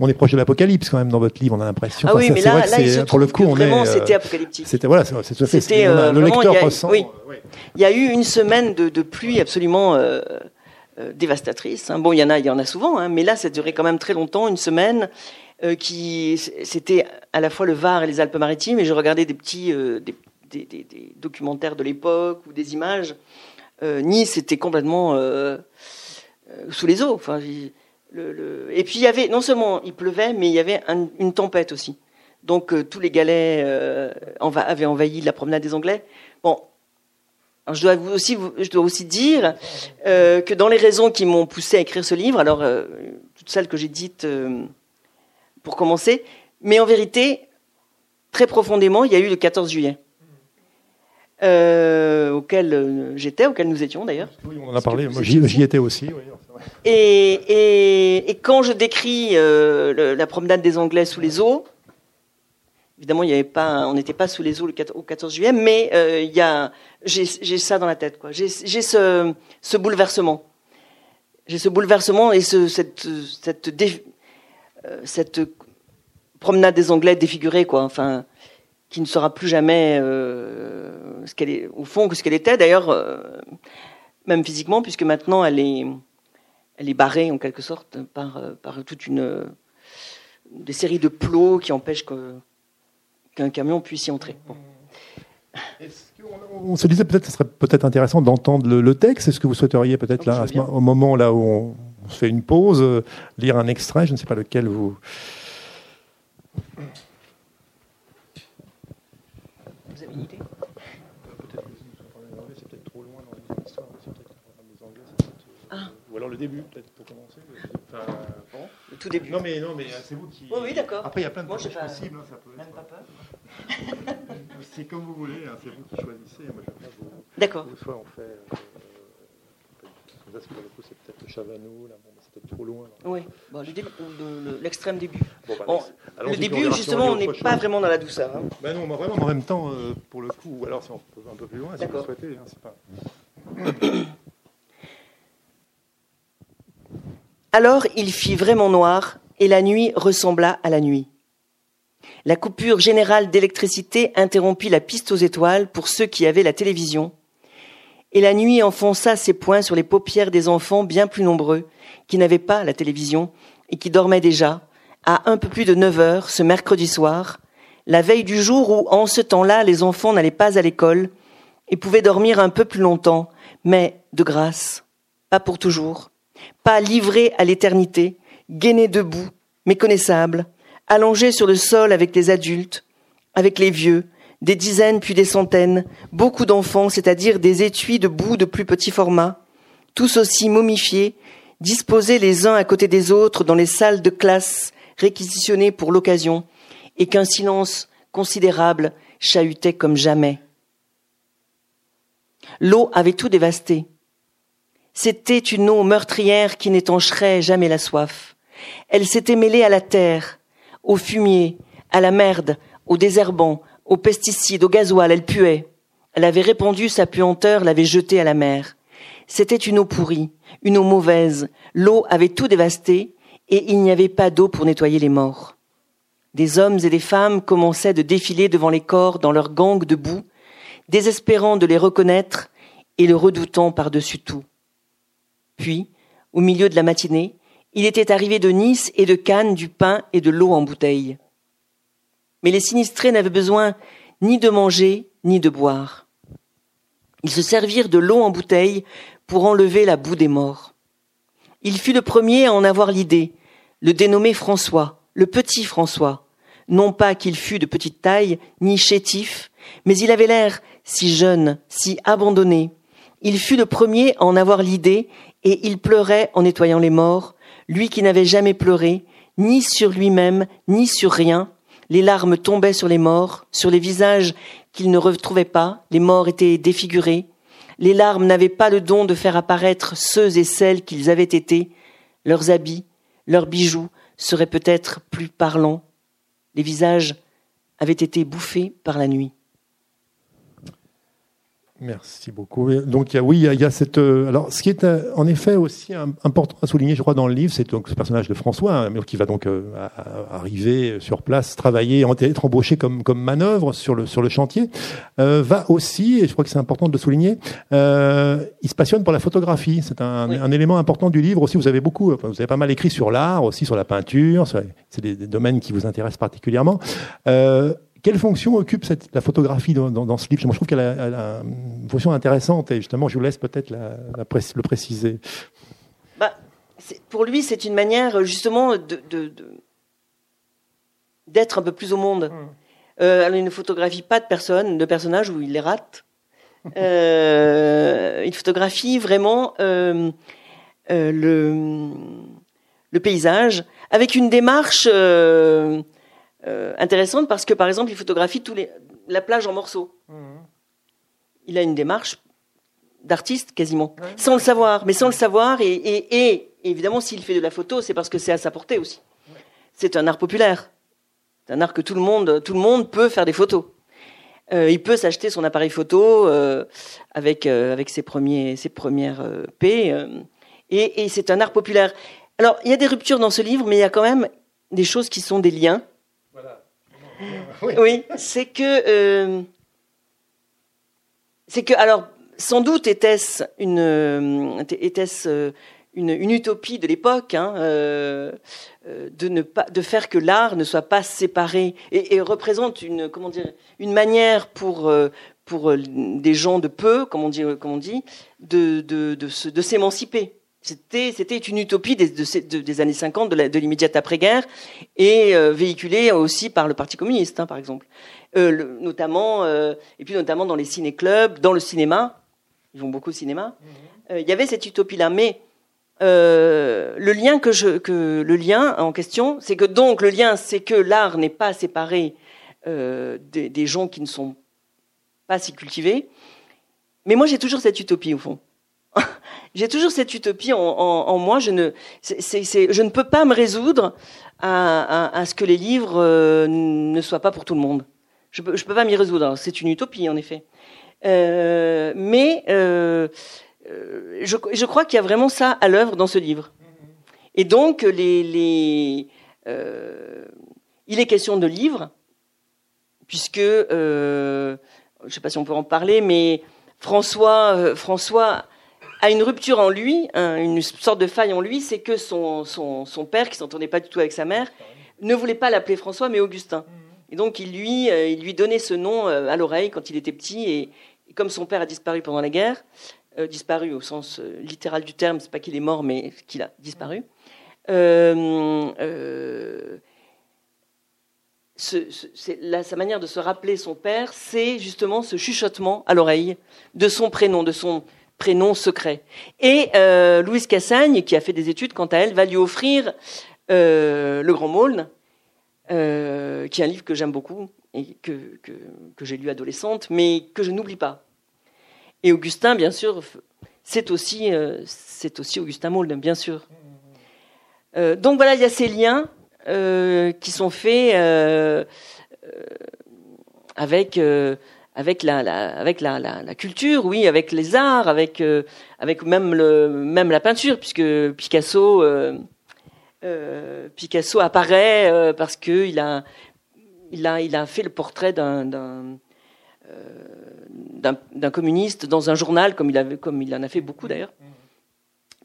On est proche de l'apocalypse quand même dans votre livre, on a l'impression. Ah oui, c'est- mais c'est vrai là, que là il pour le coup, on vraiment, est. euh, c'était apocalyptique. C'était voilà, c'est c'est tout à fait. C'était, euh, le vraiment, lecteur il y a- ressent. oui. euh, ouais. Il y a eu une semaine de, de pluie absolument euh, euh, dévastatrice. hein. Bon, il y en a, il y en a souvent, hein, mais là, ça a duré quand même très longtemps, une semaine. Euh, qui c'était à la fois le Var et les Alpes-Maritimes, et je regardais des petits euh, des, documentaires de l'époque ou des images. Euh, nice était complètement sous les eaux. Et puis il y avait non seulement il pleuvait, mais il y avait un- une tempête aussi. Donc tous les galets avaient envahi la promenade des Anglais. Bon, je dois aussi, je dois aussi dire que dans les raisons qui m'ont poussé à écrire ce livre, alors toutes celles que j'ai dites pour commencer, mais en vérité, très profondément, il y a eu le 14 juillet, euh, auquel euh, j'étais, auquel nous étions d'ailleurs. Oui, on en a parlé. Moi, j'y étais aussi. oui, c'est vrai. Et, et, et quand je décris euh, le- la promenade des Anglais sous les eaux, évidemment, il y avait pas, on n'était pas sous les eaux le 4 au 14 juillet, mais euh, il y a, j'ai ça dans la tête, quoi. J'ai ce, ce bouleversement. J'ai ce bouleversement et ce, cette, cette, dé- cette promenade des Anglais défigurée, quoi. Enfin, qui ne sera plus jamais euh, ce qu'elle est, au fond, que ce qu'elle était. D'ailleurs, euh, même physiquement, puisque maintenant elle est, elle est barrée en quelque sorte par, euh, par toute une euh, des séries de plots qui empêchent qu'un camion puisse y entrer. Bon. On se disait peut-être que ce serait peut-être intéressant d'entendre le, le texte. Est-ce que vous souhaiteriez peut-être Ah, là, à ce au moment là où on, on se fait une pause, euh, lire un extrait, je ne sais pas lequel vous. Vous avez une idée? Ah. Ou alors le début, peut-être pour commencer. Le tout début. Non mais non mais c'est vous qui. Oui, oui, d'accord. Après il y a plein de pas- possibles. hein, ça peut Même être- pas peur. C'est comme vous voulez. hein, c'est vous qui choisissez. Moi je vous. D'accord. Ou soit on fait. euh, comme ça, c'est pour le coup, c'est peut-être le Chavano, là, bon, c'est peut-être trop loin. là. Oui. Bon, le début- le- le- l'extrême début. Bon, bah, Bon, le début, justement, on n'est pas vraiment dans la douceur. hein. Ben non, mais vraiment, en même temps, euh, pour le coup, ou alors si on peut un peu plus loin, si vous souhaitez. hein, c'est pas... Alors il fit vraiment noir, et la nuit ressembla à la nuit. La coupure générale d'électricité interrompit la piste aux étoiles pour ceux qui avaient la télévision. Et la nuit enfonça ses poings sur les paupières des enfants bien plus nombreux, qui n'avaient pas la télévision et qui dormaient déjà, à un peu plus de neuf heures ce mercredi soir, la veille du jour où, en ce temps-là, les enfants n'allaient pas à l'école et pouvaient dormir un peu plus longtemps, mais de grâce, pas pour toujours, pas livrés à l'éternité, gainés debout, méconnaissables, allongés sur le sol avec les adultes, avec les vieux, des dizaines puis des centaines, beaucoup d'enfants, c'est-à-dire des étuis de boue de plus petit format, tous aussi momifiés, disposés les uns à côté des autres dans les salles de classe réquisitionnées pour l'occasion, et qu'un silence considérable chahutait comme jamais. L'eau avait tout dévasté. C'était une eau meurtrière qui n'étancherait jamais la soif. Elle s'était mêlée à la terre, au fumier, à la merde, au désherbant, aux pesticides, au gasoil, elle puait. Elle avait répandu sa puanteur, l'avait jetée à la mer. C'était une eau pourrie, une eau mauvaise. L'eau avait tout dévasté et il n'y avait pas d'eau pour nettoyer les morts. Des hommes et des femmes commençaient de défiler devant les corps dans leurs gangs de boue, désespérant de les reconnaître et le redoutant par-dessus tout. Puis, au milieu de la matinée, il était arrivé de Nice et de Cannes du pain et de l'eau en bouteille. Mais les sinistrés n'avaient besoin ni de manger ni de boire. Ils se servirent de l'eau en bouteille pour enlever la boue des morts. Il fut le premier à en avoir l'idée, le dénommer François, le petit François. Non pas qu'il fût de petite taille, ni chétif, mais il avait l'air si jeune, si abandonné. Il fut le premier à en avoir l'idée, et il pleurait en nettoyant les morts, lui qui n'avait jamais pleuré, ni sur lui-même, ni sur rien. Les larmes tombaient sur les morts, sur les visages qu'il ne retrouvait pas, les morts étaient défigurés. Les larmes n'avaient pas le don de faire apparaître ceux et celles qu'ils avaient été. Leurs habits, leurs bijoux seraient peut-être plus parlants. Les visages avaient été bouffés par la nuit. Merci beaucoup. Donc oui, il y a, cette. Euh, alors, ce qui est euh, en effet aussi important à souligner, je crois, dans le livre, c'est donc ce personnage de François, hein, qui va donc euh, arriver sur place, travailler, être embauché comme comme manœuvre sur le sur le chantier, va aussi, et je crois que c'est important de le souligner, il se passionne pour la photographie. C'est un, un, élément important du livre aussi. Vous avez beaucoup, vous avez pas mal écrit sur l'art, aussi sur la peinture. C'est des, des, domaines qui vous intéressent particulièrement. Quelle fonction occupe cette, la photographie dans, dans, ce livre Moi, je trouve qu'elle a, une fonction intéressante et justement, je vous laisse peut-être la, la le préciser. Bah, pour lui, c'est une manière justement de, d'être un peu plus au monde. Mmh. Euh, il ne photographie pas de personnes, de personnages où il les rate. Euh, il photographie vraiment euh, euh, le, le paysage avec une démarche euh, intéressante parce que, par exemple, il photographie tous les, la plage en morceaux. Mhm. Il a une démarche d'artiste quasiment, sans le savoir, mais sans le savoir. Et, et, évidemment, s'il fait de la photo, c'est parce que c'est à sa portée aussi. C'est un art populaire. C'est un art que tout le monde, tout le monde peut faire des photos. Euh, il peut s'acheter son appareil photo euh, avec avec ses premiers ses premières P. et, et c'est un art populaire. Alors il y a des ruptures dans ce livre, mais il y a quand même des choses qui sont des liens oui, c'est que euh, c'est que alors sans doute était-ce une euh, était-ce euh, une, utopie de l'époque hein, de ne pas de faire que l'art ne soit pas séparé et, représente une comment dire une manière pour pour des gens de peu, comme on dit, on dit de, de, de s'émanciper. C'était, c'était une utopie des, des années 50, de, l'immédiate après-guerre, et euh, véhiculée aussi par le Parti communiste, hein, par exemple. Euh, notamment, euh, et puis notamment dans les ciné-clubs, dans le cinéma, ils vont beaucoup au cinéma. Mhm. Il y avait cette utopie-là, mais le lien que je, que le lien en question, c'est que donc le lien, c'est que l'art n'est pas séparé des, des gens qui ne sont pas si cultivés. Mais moi, j'ai toujours cette utopie au fond. j'ai toujours cette utopie en, moi. Je ne, ne peux pas me résoudre à, ce que les livres euh, ne soient pas pour tout le monde. Je peux, peux pas m'y résoudre. C'est une utopie, en effet. Euh, mais euh, je, crois qu'il y a vraiment ça à l'œuvre dans ce livre. Et donc, il est question de livres, puisque, je ne sais pas si on peut en parler, mais François, François a une rupture en lui, une sorte de faille en lui, c'est que son, son, son père, qui s'entendait pas du tout avec sa mère, ne voulait pas l'appeler François, mais Augustin. Et donc il lui, il lui donnait ce nom à l'oreille quand il était petit, et, comme son père a disparu pendant la guerre, euh, disparu au sens euh, littéral du terme, c'est pas qu'il est mort, mais qu'il a disparu. Euh, sa manière de se rappeler son père, c'est justement ce chuchotement à l'oreille de son prénom, de son prénom secret. Et Louise Cassagne, qui a fait des études, quant à elle, va lui offrir Le Grand Maulne, qui est un livre que j'aime beaucoup et que, j'ai lu adolescente, mais que je n'oublie pas. Et Augustin, bien sûr, c'est aussi, euh, c'est aussi Augustin Maulde, bien sûr. Euh, donc voilà, il y a ces liens euh, qui sont faits avec avec la, culture, oui, avec les arts, avec avec même la peinture, puisque Picasso Picasso apparaît parce que il a fait le portrait d'un d'un communiste dans un journal, comme il, en a fait beaucoup d'ailleurs.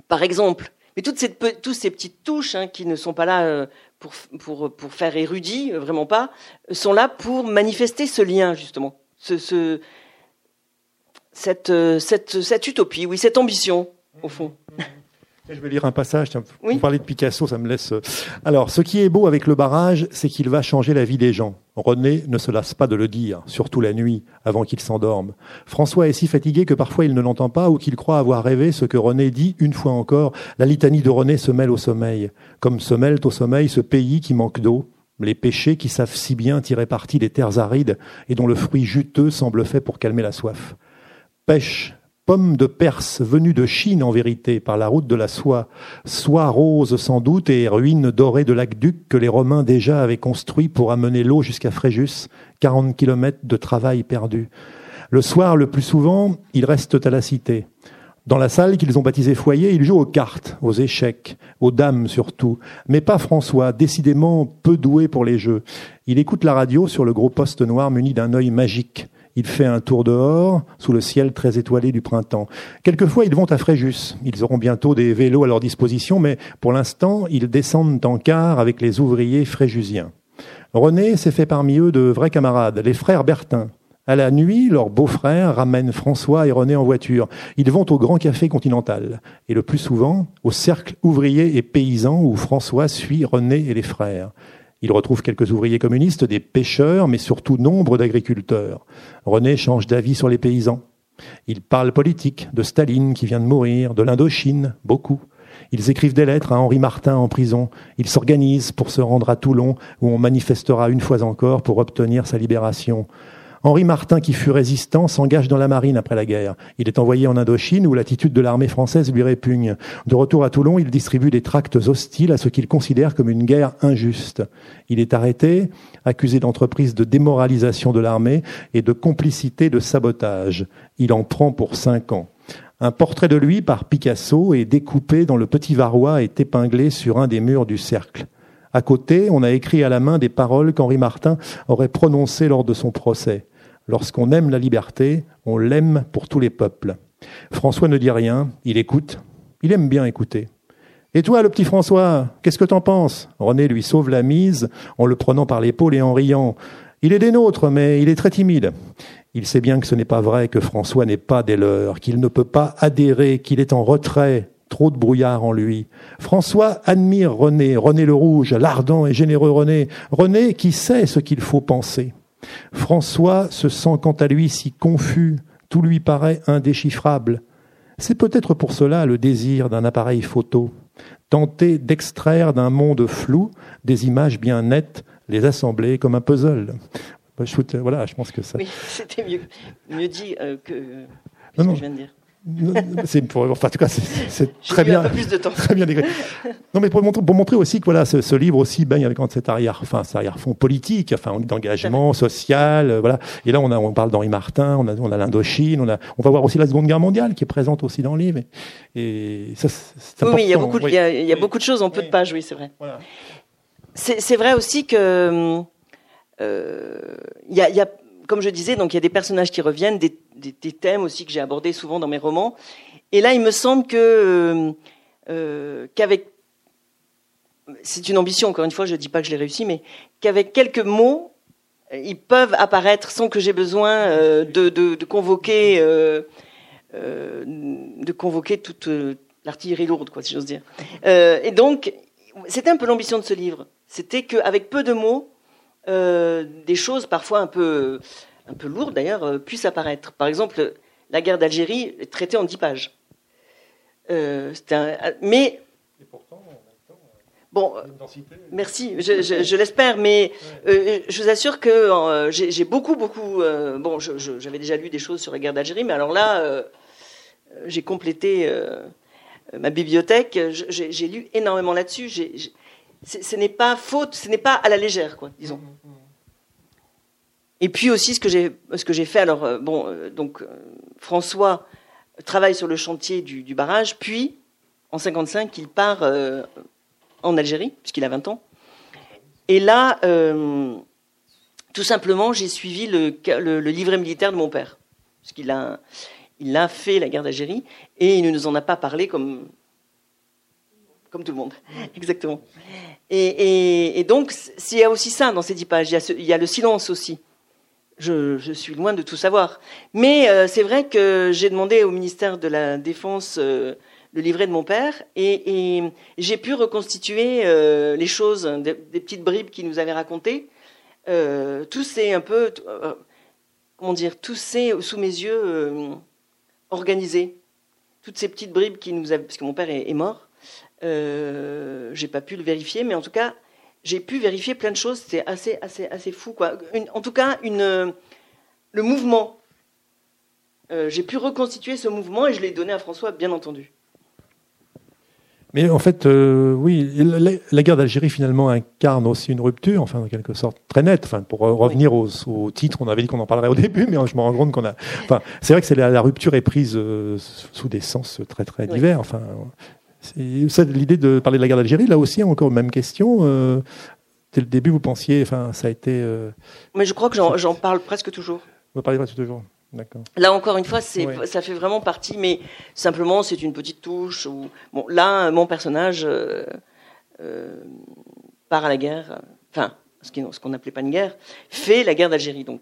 Par exemple. Mais toutes ces, petites touches hein, qui ne sont pas là euh, pour, faire érudit, euh, vraiment pas, sont là pour manifester ce lien, justement. Ce, ce, cette, euh, cette, cette utopie, oui, cette ambition, au fond. Je vais lire un passage. Vous parlez de Picasso, ça me laisse. Euh, alors, ce qui est beau avec le barrage, c'est qu'il va changer la vie des gens. René ne se lasse pas de le dire, surtout la nuit, avant qu'il s'endorme. François est si fatigué que parfois il ne l'entend pas ou qu'il croit avoir rêvé ce que René dit une fois encore. La litanie de René se mêle au sommeil, comme se mêle au sommeil ce pays qui manque d'eau, les péchés qui savent si bien tirer parti des terres arides et dont le fruit juteux semble fait pour calmer la soif. Pêche, Pomme de Perse venue de Chine en vérité par la route de la soie, soie rose sans doute et ruine dorée de l'aqueduc que les Romains déjà avaient construit pour amener l'eau jusqu'à Fréjus, 40 kilomètres de travail perdu. Le soir, le plus souvent, ils restent à la cité. Dans la salle qu'ils ont baptisée foyer, ils jouent aux cartes, aux échecs, aux dames surtout. Mais pas François, décidément peu doué pour les jeux. Il écoute la radio sur le gros poste noir muni d'un œil magique. Il fait un tour dehors, sous le ciel très étoilé du printemps. Quelquefois, ils vont à Fréjus. Ils auront bientôt des vélos à leur disposition, mais pour l'instant, ils descendent en car avec les ouvriers fréjusiens. René s'est fait parmi eux de vrais camarades, les frères Bertin. À la nuit, leurs beaux-frères ramènent François et René en voiture. Ils vont au Grand Café Continental, et le plus souvent au cercle ouvrier et paysan où François suit René et les frères. Il retrouve quelques ouvriers communistes, des pêcheurs, mais surtout nombre d'agriculteurs. René change d'avis sur les paysans. Il parle politique, de Staline qui vient de mourir, de l'Indochine, beaucoup. Ils écrivent des lettres à Henri Martin en prison. Ils s'organisent pour se rendre à Toulon, où on manifestera une fois encore pour obtenir sa libération. Henri Martin, qui fut résistant, s'engage dans la marine après la guerre. Il est envoyé en Indochine où l'attitude de l'armée française lui répugne. De retour à Toulon, il distribue des tracts hostiles à ce qu'il considère comme une guerre injuste. Il est arrêté, accusé d'entreprise de démoralisation de l'armée et de complicité de sabotage. Il en prend pour cinq ans. Un portrait de lui par Picasso est découpé dans le petit Varois et épinglé sur un des murs du cercle. À côté, on a écrit à la main des paroles qu'Henri Martin aurait prononcées lors de son procès. Lorsqu'on aime la liberté, on l'aime pour tous les peuples. François ne dit rien, il écoute, il aime bien écouter. Et toi, le petit François, qu'est-ce que t'en penses? René lui sauve la mise en le prenant par l'épaule et en riant. Il est des nôtres, mais il est très timide. Il sait bien que ce n'est pas vrai, que François n'est pas des leurs, qu'il ne peut pas adhérer, qu'il est en retrait, trop de brouillard en lui. François admire René, René le Rouge, l'ardent et généreux René, René qui sait ce qu'il faut penser. François se sent quant à lui si confus, tout lui paraît indéchiffrable. C'est peut-être pour cela le désir d'un appareil photo, tenter d'extraire d'un monde flou des images bien nettes, les assembler comme un puzzle. Voilà, je pense que ça. Oui, c'était mieux, mieux dit euh, que, ce que je viens de dire. C'est pour, enfin, en tout cas, c'est très bien, plus de temps. très bien décrit. Non, mais pour montrer, pour montrer aussi que voilà, ce, ce livre aussi baigne avec cet arrière, enfin, cet arrière-fond politique, enfin, d'engagement social, euh, voilà. Et là, on a, on parle d'Henri Martin, on a, on a l'Indochine, on a, on va voir aussi la Seconde Guerre mondiale qui est présente aussi dans le livre. Et, ça, c'est oui, il y a beaucoup, de, il y a, il y a beaucoup de choses en peu de pages, oui, c'est vrai. Voilà. C'est vrai aussi que il y a, y a, comme je disais, donc il y a des personnages qui reviennent, des, des, thèmes aussi que j'ai abordés souvent dans mes romans. Et là, il me semble que euh, qu'avec c'est une ambition, encore une fois, je ne dis pas que je l'ai réussi, mais qu'avec quelques mots, ils peuvent apparaître sans que j'ai besoin euh, de, de, convoquer, euh, euh, de convoquer toute l'artillerie lourde, quoi, si j'ose dire. et donc, c'était un peu l'ambition de ce livre. C'était qu'avec peu de mots, des choses parfois un peu, un peu lourdes d'ailleurs puissent apparaître. Par exemple, la guerre d'Algérie est traitée en dix pages. Euh, un, mais. Et pourtant, Bon, merci, je, je, je l'espère, mais euh, je vous assure que euh, j'ai beaucoup, beaucoup. Euh, bon, j'avais déjà lu des choses sur la guerre d'Algérie, mais alors là, euh, j'ai complété ma bibliothèque. J'ai lu énormément là-dessus. Ce n'est pas faute, ce n'est pas à la légère, quoi, disons. Mmh, mmh, mmh. Et puis aussi, ce que j'ai, ce que j'ai fait. Alors, bon, donc François travaille sur le chantier du, barrage, puis en 55, il part euh, en Algérie, puisqu'il a 20 ans. Et là, euh, tout simplement, j'ai suivi le, le, livret militaire de mon père, puisqu'il a, il a fait la guerre d'Algérie, et il ne nous en a pas parlé comme, comme tout le monde. Exactement. Et, et, donc, il y a aussi ça dans ces dix pages, il y a le silence aussi. Je, suis loin de tout savoir. Mais euh, c'est vrai que j'ai demandé au ministère de la Défense euh, le livret de mon père et, j'ai pu reconstituer euh, les choses, des, petites bribes qu'il nous avait racontées. Tout s'est un peu, comment dire, tout s'est sous mes yeux organisé. Toutes ces petites bribes qui nous avaient, parce que mon père est, est mort, j'ai pas pu le vérifier, mais en tout cas, j'ai pu vérifier plein de choses. C'était assez, assez, assez fou, quoi. Une, en tout cas, une, le mouvement. Euh, j'ai pu reconstituer ce mouvement et je l'ai donné à François, bien entendu. Mais en fait, euh, oui, la, la guerre d'Algérie finalement incarne aussi une rupture, enfin en quelque sorte très nette. Enfin, pour revenir oui. au, au, titre, on avait dit qu'on en parlerait au début, mais je me rends compte qu'on a. Enfin, c'est vrai que c'est la, la, rupture est prise euh, sous des sens très très divers. Enfin, c'est l'idée de parler de la guerre d'Algérie. Là aussi, encore même question. Euh, dès le début, vous pensiez, enfin, ça a été. Euh... Mais je crois que j'en parle presque toujours. Vous parlez presque toujours. Là encore une fois, ouais. ça fait vraiment partie, mais simplement c'est une petite touche. Où, bon, là, mon personnage euh, euh, part à la guerre, enfin, ce qu'on qu n'appelait pas une guerre, fait la guerre d'Algérie donc.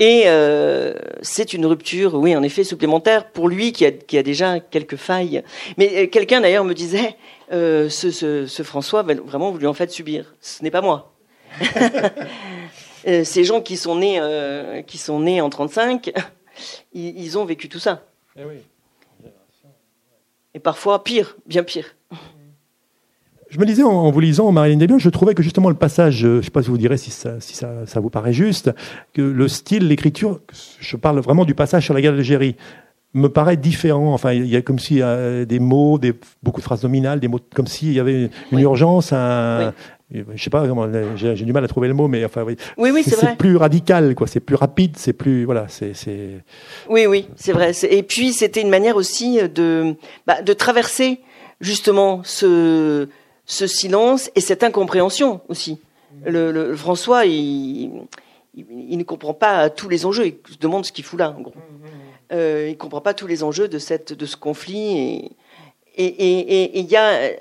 Et euh, c'est une rupture, oui, en effet, supplémentaire pour lui qui a, qui a déjà quelques failles. Mais euh, quelqu'un d'ailleurs me disait, euh, ce, ce, ce, François, vraiment, vous lui en faites subir. Ce n'est pas moi. Euh, ces gens qui sont nés, euh, qui sont nés en 35, ils, ils ont vécu tout ça. Et, oui. Et parfois pire, bien pire. Je me disais en, vous lisant Marilyn Desbiol, je trouvais que justement le passage, euh, je ne sais pas si vous direz si ça, si ça, ça vous paraît juste, que le style, l'écriture, je parle vraiment du passage sur la guerre d'Algérie, me paraît différent. Enfin, il y a comme s'il y a des mots, des, beaucoup de phrases nominales, des mots comme s'il y avait une oui. urgence, un, oui. je sais pas j'ai du mal à trouver le mot, mais enfin, oui, oui, oui c'est vrai. C'est plus radical, quoi. C'est plus rapide, c'est plus, voilà, c'est, Oui, oui, c'est vrai. Et puis, c'était une manière aussi de, bah, de traverser justement ce, ce silence et cette incompréhension aussi. Le, François, il, ne comprend pas tous les enjeux. Il se demande ce qu'il fout là, en gros. Euh, il ne comprend pas tous les enjeux de, ce conflit. Et, il y a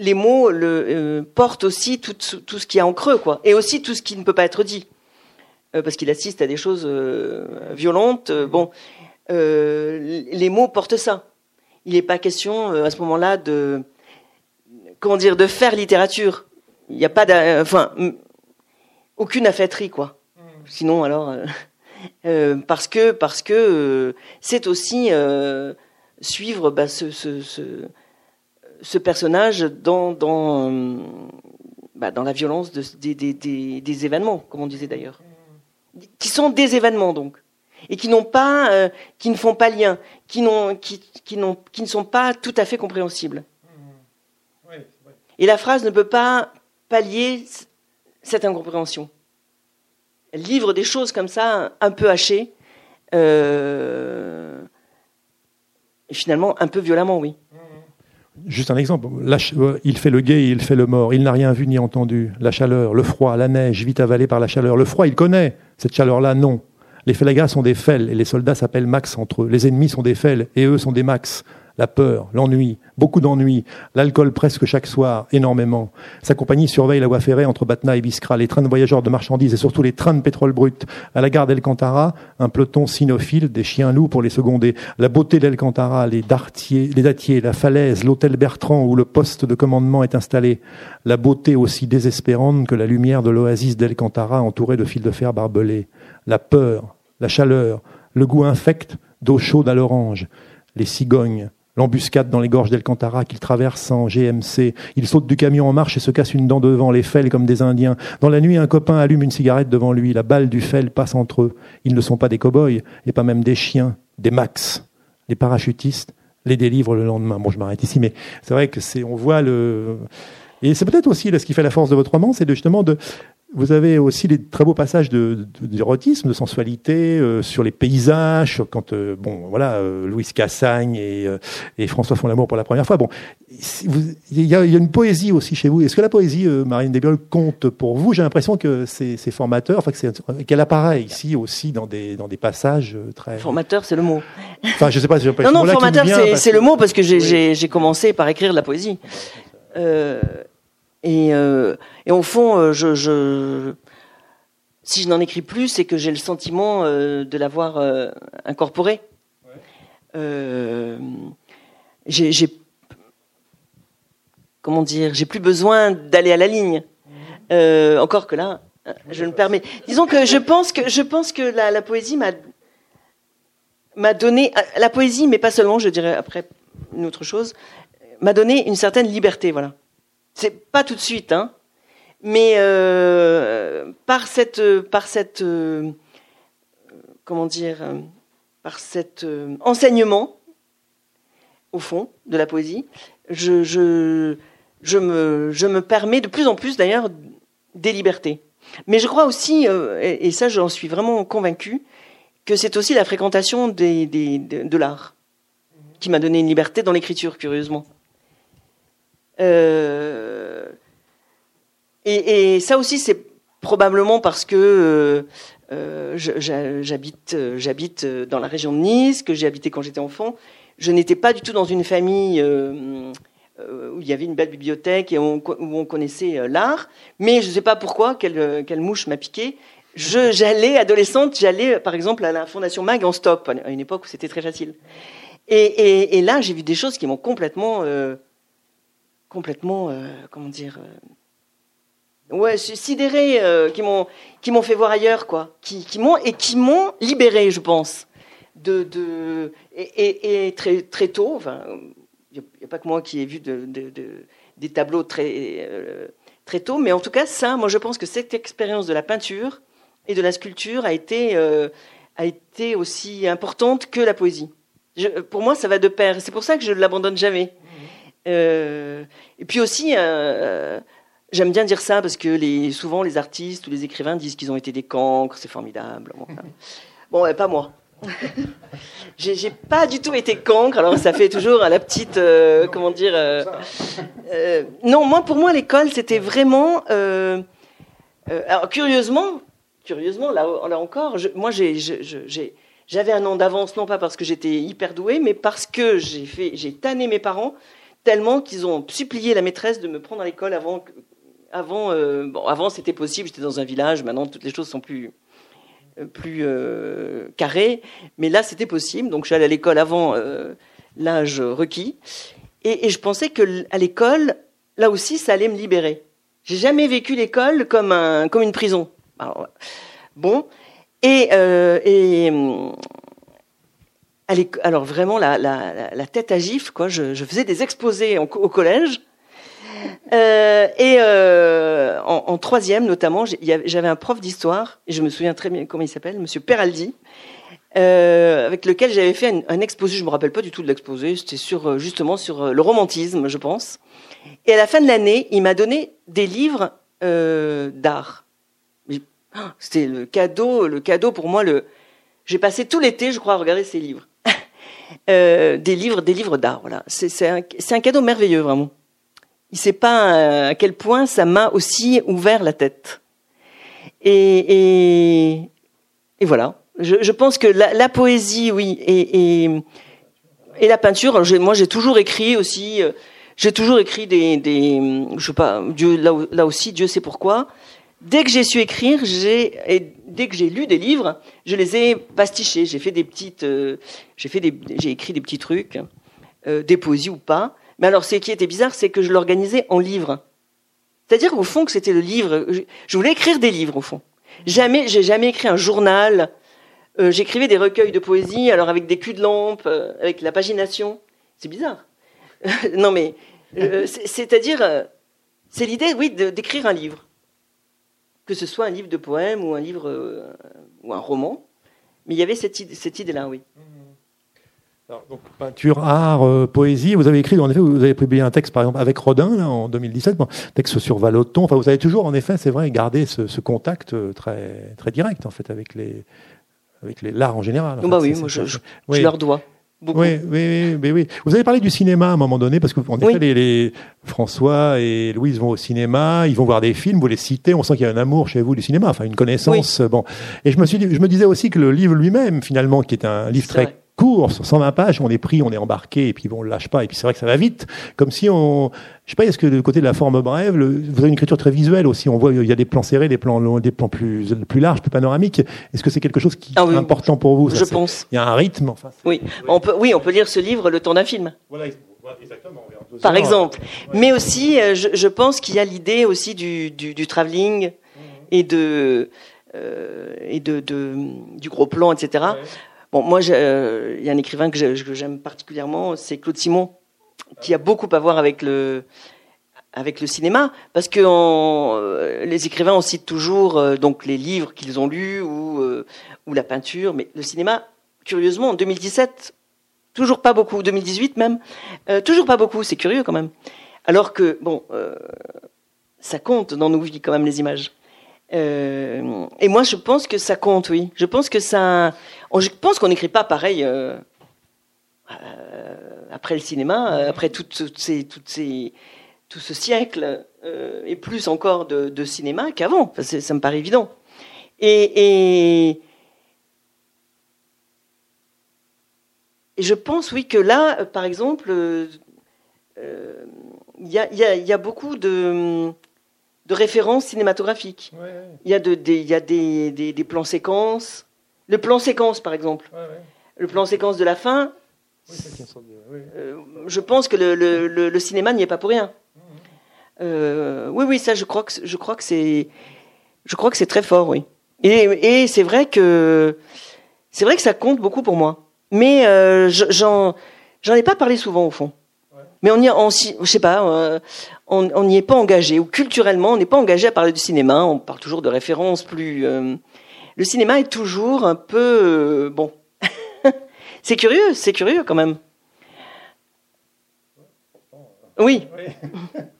les mots euh, portent aussi tout, ce qui est en creux, quoi, et aussi tout ce qui ne peut pas être dit, euh, parce qu'il assiste à des choses violentes. bon, les mots portent ça. Il n'est pas question à ce moment-là de comment dire, de faire littérature. Il n'y a pas, enfin, aucune affaîtrie, quoi. Mm. Sinon, alors, euh, euh, parce que parce que euh, c'est aussi euh, suivre bah, ce, ce, ce, ce, personnage dans dans bah, dans la violence de, des, des, des, des, événements, comme on disait d'ailleurs, mm. qui sont des événements donc et qui n'ont pas, euh, qui ne font pas lien, qui n'ont, qui, qui n'ont, qui ne sont pas tout à fait compréhensibles. Et la phrase ne peut pas pallier cette incompréhension. Elle livre des choses comme ça, un peu hachées, euh, et finalement un peu violemment, oui. Juste un exemple. il fait le gay il fait le mort. Il n'a rien vu ni entendu. La chaleur, le froid, la neige, vite avalé par la chaleur. Le froid, il connaît. Cette chaleur-là, non. Les Félagas sont des fels et les soldats s'appellent Max entre eux. Les ennemis sont des fels et eux sont des Max la peur, l'ennui, beaucoup d'ennui, l'alcool presque chaque soir, énormément. Sa compagnie surveille la voie ferrée entre Batna et Biskra, les trains de voyageurs de marchandises et surtout les trains de pétrole brut. À la gare d'Elcantara, un peloton cynophile, des chiens loups pour les seconder. La beauté d'Elcantara, les les dattiers, la falaise, l'hôtel Bertrand où le poste de commandement est installé. La beauté aussi désespérante que la lumière de l'oasis d'Elcantara entourée de fils de fer barbelés. La peur, la chaleur, le goût infect d'eau chaude à l'orange. Les cigognes, l'embuscade dans les gorges d'Elcantara qu'il traverse en GMC. Il saute du camion en marche et se casse une dent devant les fels comme des Indiens. Dans la nuit, un copain allume une cigarette devant lui. La balle du fel passe entre eux. Ils ne sont pas des cow-boys, et pas même des chiens, des max. Les parachutistes les délivrent le lendemain. Bon, je m'arrête ici, mais c'est vrai que c'est, on voit le, et c'est peut-être aussi ce qui fait la force de votre roman, c'est de, justement de vous avez aussi des très beaux passages d'érotisme, de, de, sensualité euh, sur les paysages. Quand euh, bon, voilà, euh, Louise Cassagne et, et, François font l'amour pour la première fois. Bon, il y, a, y, a, une poésie aussi chez vous. Est-ce que la poésie, Marine Desbiol, compte pour vous? J'ai l'impression que c'est formateur, enfin qu'elle apparaît ici aussi dans des dans des passages très. Formateur, c'est le mot. Enfin, je sais pas. Si non, non, formateur, c'est le mot parce que j'ai commencé par écrire de la poésie. Euh, et, euh, et au fond, euh, je, je, si je n'en écris plus, c'est que j'ai le sentiment euh, de l'avoir incorporé. Ouais. j'ai, comment dire, j'ai plus besoin d'aller à la ligne. Mhm. encore que là, je me permets. Disons que je pense que je pense que la, la poésie m'a m'a donné la poésie, mais pas seulement, je dirais après une autre chose, m'a donné une certaine liberté, voilà. C'est pas tout de suite, hein, mais euh, par cette, par cette, euh, comment dire, euh, par cet enseignement, au fond, de la poésie, je, me, permets de plus en plus, d'ailleurs, des libertés. Mais je crois aussi, et, ça j'en suis vraiment convaincu, que c'est aussi la fréquentation de l'art qui m'a donné une liberté dans l'écriture, curieusement. Euh, et, et, ça aussi, c'est probablement parce que euh, euh j'habite, j'habite dans la région de Nice, que j'ai habité quand j'étais enfant. Je n'étais pas du tout dans une famille euh, où il y avait une belle bibliothèque et où on connaissait l'art. Mais je ne sais pas pourquoi, quelle, quelle mouche m'a piqué. J'allais, adolescente, j'allais par exemple à la Fondation Mag en stop, à une époque où c'était très facile. Et, et, et là, j'ai vu des choses qui m'ont complètement euh, complètement, euh, comment dire, euh, ouais, sidéré, euh, qui m'ont, qui m'ont fait voir ailleurs, quoi, qui, m'ont et qui m'ont libéré, je pense, de, de et, très, très tôt. Enfin, il n'y a, pas que moi qui ai vu de, de, de des tableaux très, très tôt, mais en tout cas, ça, moi, je pense que cette expérience de la peinture et de la sculpture a été, a été aussi importante que la poésie. Pour moi, ça va de pair. C'est pour ça que je ne l'abandonne jamais. Euh, et puis aussi, euh, euh, j'aime bien dire ça parce que les, souvent les artistes ou les écrivains disent qu'ils ont été des cancres, c'est formidable. Bon, bon pas moi. j'ai pas du tout été cancre, alors ça fait toujours la petite, comment dire. non, moi pour moi l'école c'était vraiment. alors curieusement, curieusement là, là encore, moi j'ai j'avais un an d'avance non pas parce que j'étais hyper doué, mais parce que j'ai fait, j'ai tanné mes parents tellement qu'ils ont supplié la maîtresse de me prendre à l'école avant. Avant, euh, bon, avant c'était possible, j'étais dans un village, maintenant toutes les choses sont plus, euh, plus euh, carrées, mais là c'était possible, donc je suis allée à l'école avant l'âge requis, et, je pensais que à l'école, là aussi, ça allait me libérer. J'ai jamais vécu l'école comme, un, comme une prison. Bon, et, et alors vraiment la, la, la, tête à gifle, quoi. Je, je faisais des exposés au collège. Euh, et euh, en, en, troisième, notamment, j'avais un prof d'histoire, et je me souviens très bien comment il s'appelle, Monsieur Peraldi, euh, avec lequel j'avais fait un, un, exposé. Je me rappelle pas du tout de l'exposé. C'était sur euh, justement sur euh, le romantisme, je pense. Et à la fin de l'année, il m'a donné des livres euh, d'art. C'était le cadeau, le cadeau pour moi. Le, j'ai passé tout l'été, je crois, à regarder ces livres. Des livres, des livres d'art. Voilà, c'est un, un, cadeau merveilleux vraiment. Il ne sait pas à quel point ça m'a aussi ouvert la tête. Et, et, et voilà. Je, je, pense que la, la poésie, oui, et, et, et la peinture. Moi, j'ai toujours écrit aussi. Euh, j'ai toujours écrit des, des, je sais pas, Dieu là, là aussi, Dieu sait pourquoi. Dès que j'ai su écrire, j'ai et dès que j'ai lu des livres, je les ai pastichés. J'ai fait des petites, euh, j'ai fait des, j'ai écrit des petits trucs, euh, des poésies ou pas. Mais alors, ce qui était bizarre, c'est que je l'organisais en livres. C'est-à-dire au fond que c'était le livre. Je voulais écrire des livres au fond. Jamais, j'ai jamais écrit un journal. Euh, j'écrivais des recueils de poésie, alors avec des culs de lampe, euh, avec la pagination. C'est bizarre. non mais, euh, c'est-à-dire, c'est l'idée, oui, d'écrire un livre, que ce soit un livre de poèmes ou un livre ou un roman. Mais il y avait cette, idée, cette idée-là, oui. Mmh. Alors, donc, peinture, art, euh, poésie. Vous avez écrit, en effet, vous avez publié un texte, par exemple, avec Rodin, là, en 2017, bon, texte sur Valoton. Enfin, vous avez toujours, en effet, c'est vrai, gardé ce, ce, contact euh, très, très direct, en fait, avec les, avec les l'art en général. En bah oui, moi, je, je, oui. je, leur dois. Beaucoup. Oui, oui, oui, oui, Vous avez parlé du cinéma à un moment donné, parce que en effet, les, les, François et Louise vont au cinéma, ils vont voir des films, vous les citez, on sent qu'il y a un amour chez vous du cinéma, enfin une connaissance. Bon, et je me suis, je me disais aussi que le livre lui-même, finalement, qui est un livre très court, 120 pages, on est pris, on est embarqué, et puis bon, on le lâche pas, et puis c'est vrai que ça va vite, comme si on, je sais pas, est-ce que du côté de la forme brève, vous avez une écriture très visuelle aussi, on voit, il y a des plans serrés, des plans, des plans plus, plus larges, plus panoramiques. Est-ce que c'est quelque chose qui ah est important pour vous? Je pense. Il y a un rythme, enfin. Oui, on peut, oui, on peut lire ce livre le temps d'un film. Voilà, exactement. Par exemple. Mais aussi, euh, je, je pense qu'il y a l'idée aussi du, du, du travelling mmh. et de, euh, et de, de, du gros plan, etc. Ouais. Bon, moi, il euh, y a un écrivain que j'aime particulièrement, c'est Claude Simon, qui a beaucoup à voir avec le cinéma, parce que euh, les écrivains on cite toujours euh, donc les livres qu'ils ont lus ou ou la peinture, mais le cinéma, curieusement, en 2017, toujours pas beaucoup, 2018 même, toujours pas beaucoup. C'est curieux quand même. Alors que bon, ça compte dans nos vies quand même les images. Euh, et moi, je pense que ça compte, oui. Je pense que ça. Je pense qu'on n'écrit pas pareil euh, euh, après le cinéma, après toutes, toutes ces, toutes ces, tout ce siècle et plus encore de, de cinéma qu'avant. Enfin, ça me paraît évident. Et, et, et, je pense, oui, que là, par exemple, il y a, y, a, y, a, beaucoup de de références cinématographiques. Ouais, ouais. Il y a, de, des, il y a des, des, des, plans séquences. Le plan séquence, par exemple. Ouais, le plan séquence de la fin. Euh, je pense que le, le, le, le cinéma n'y est pas pour rien. Mmh. Euh, oui, oui, ça, je crois que je crois que c'est, je crois que c'est très fort, oui. Et, et c'est vrai que c'est vrai que ça compte beaucoup pour moi. Mais euh, j'en j'en ai pas parlé souvent au fond. Mais on y, on, je sais pas, on n'y est pas engagé, ou culturellement, on n'est pas engagé à parler du cinéma, on parle toujours de références plus... Euh, le cinéma est toujours un peu... Euh, bon, c'est curieux, c'est curieux quand même. Oui.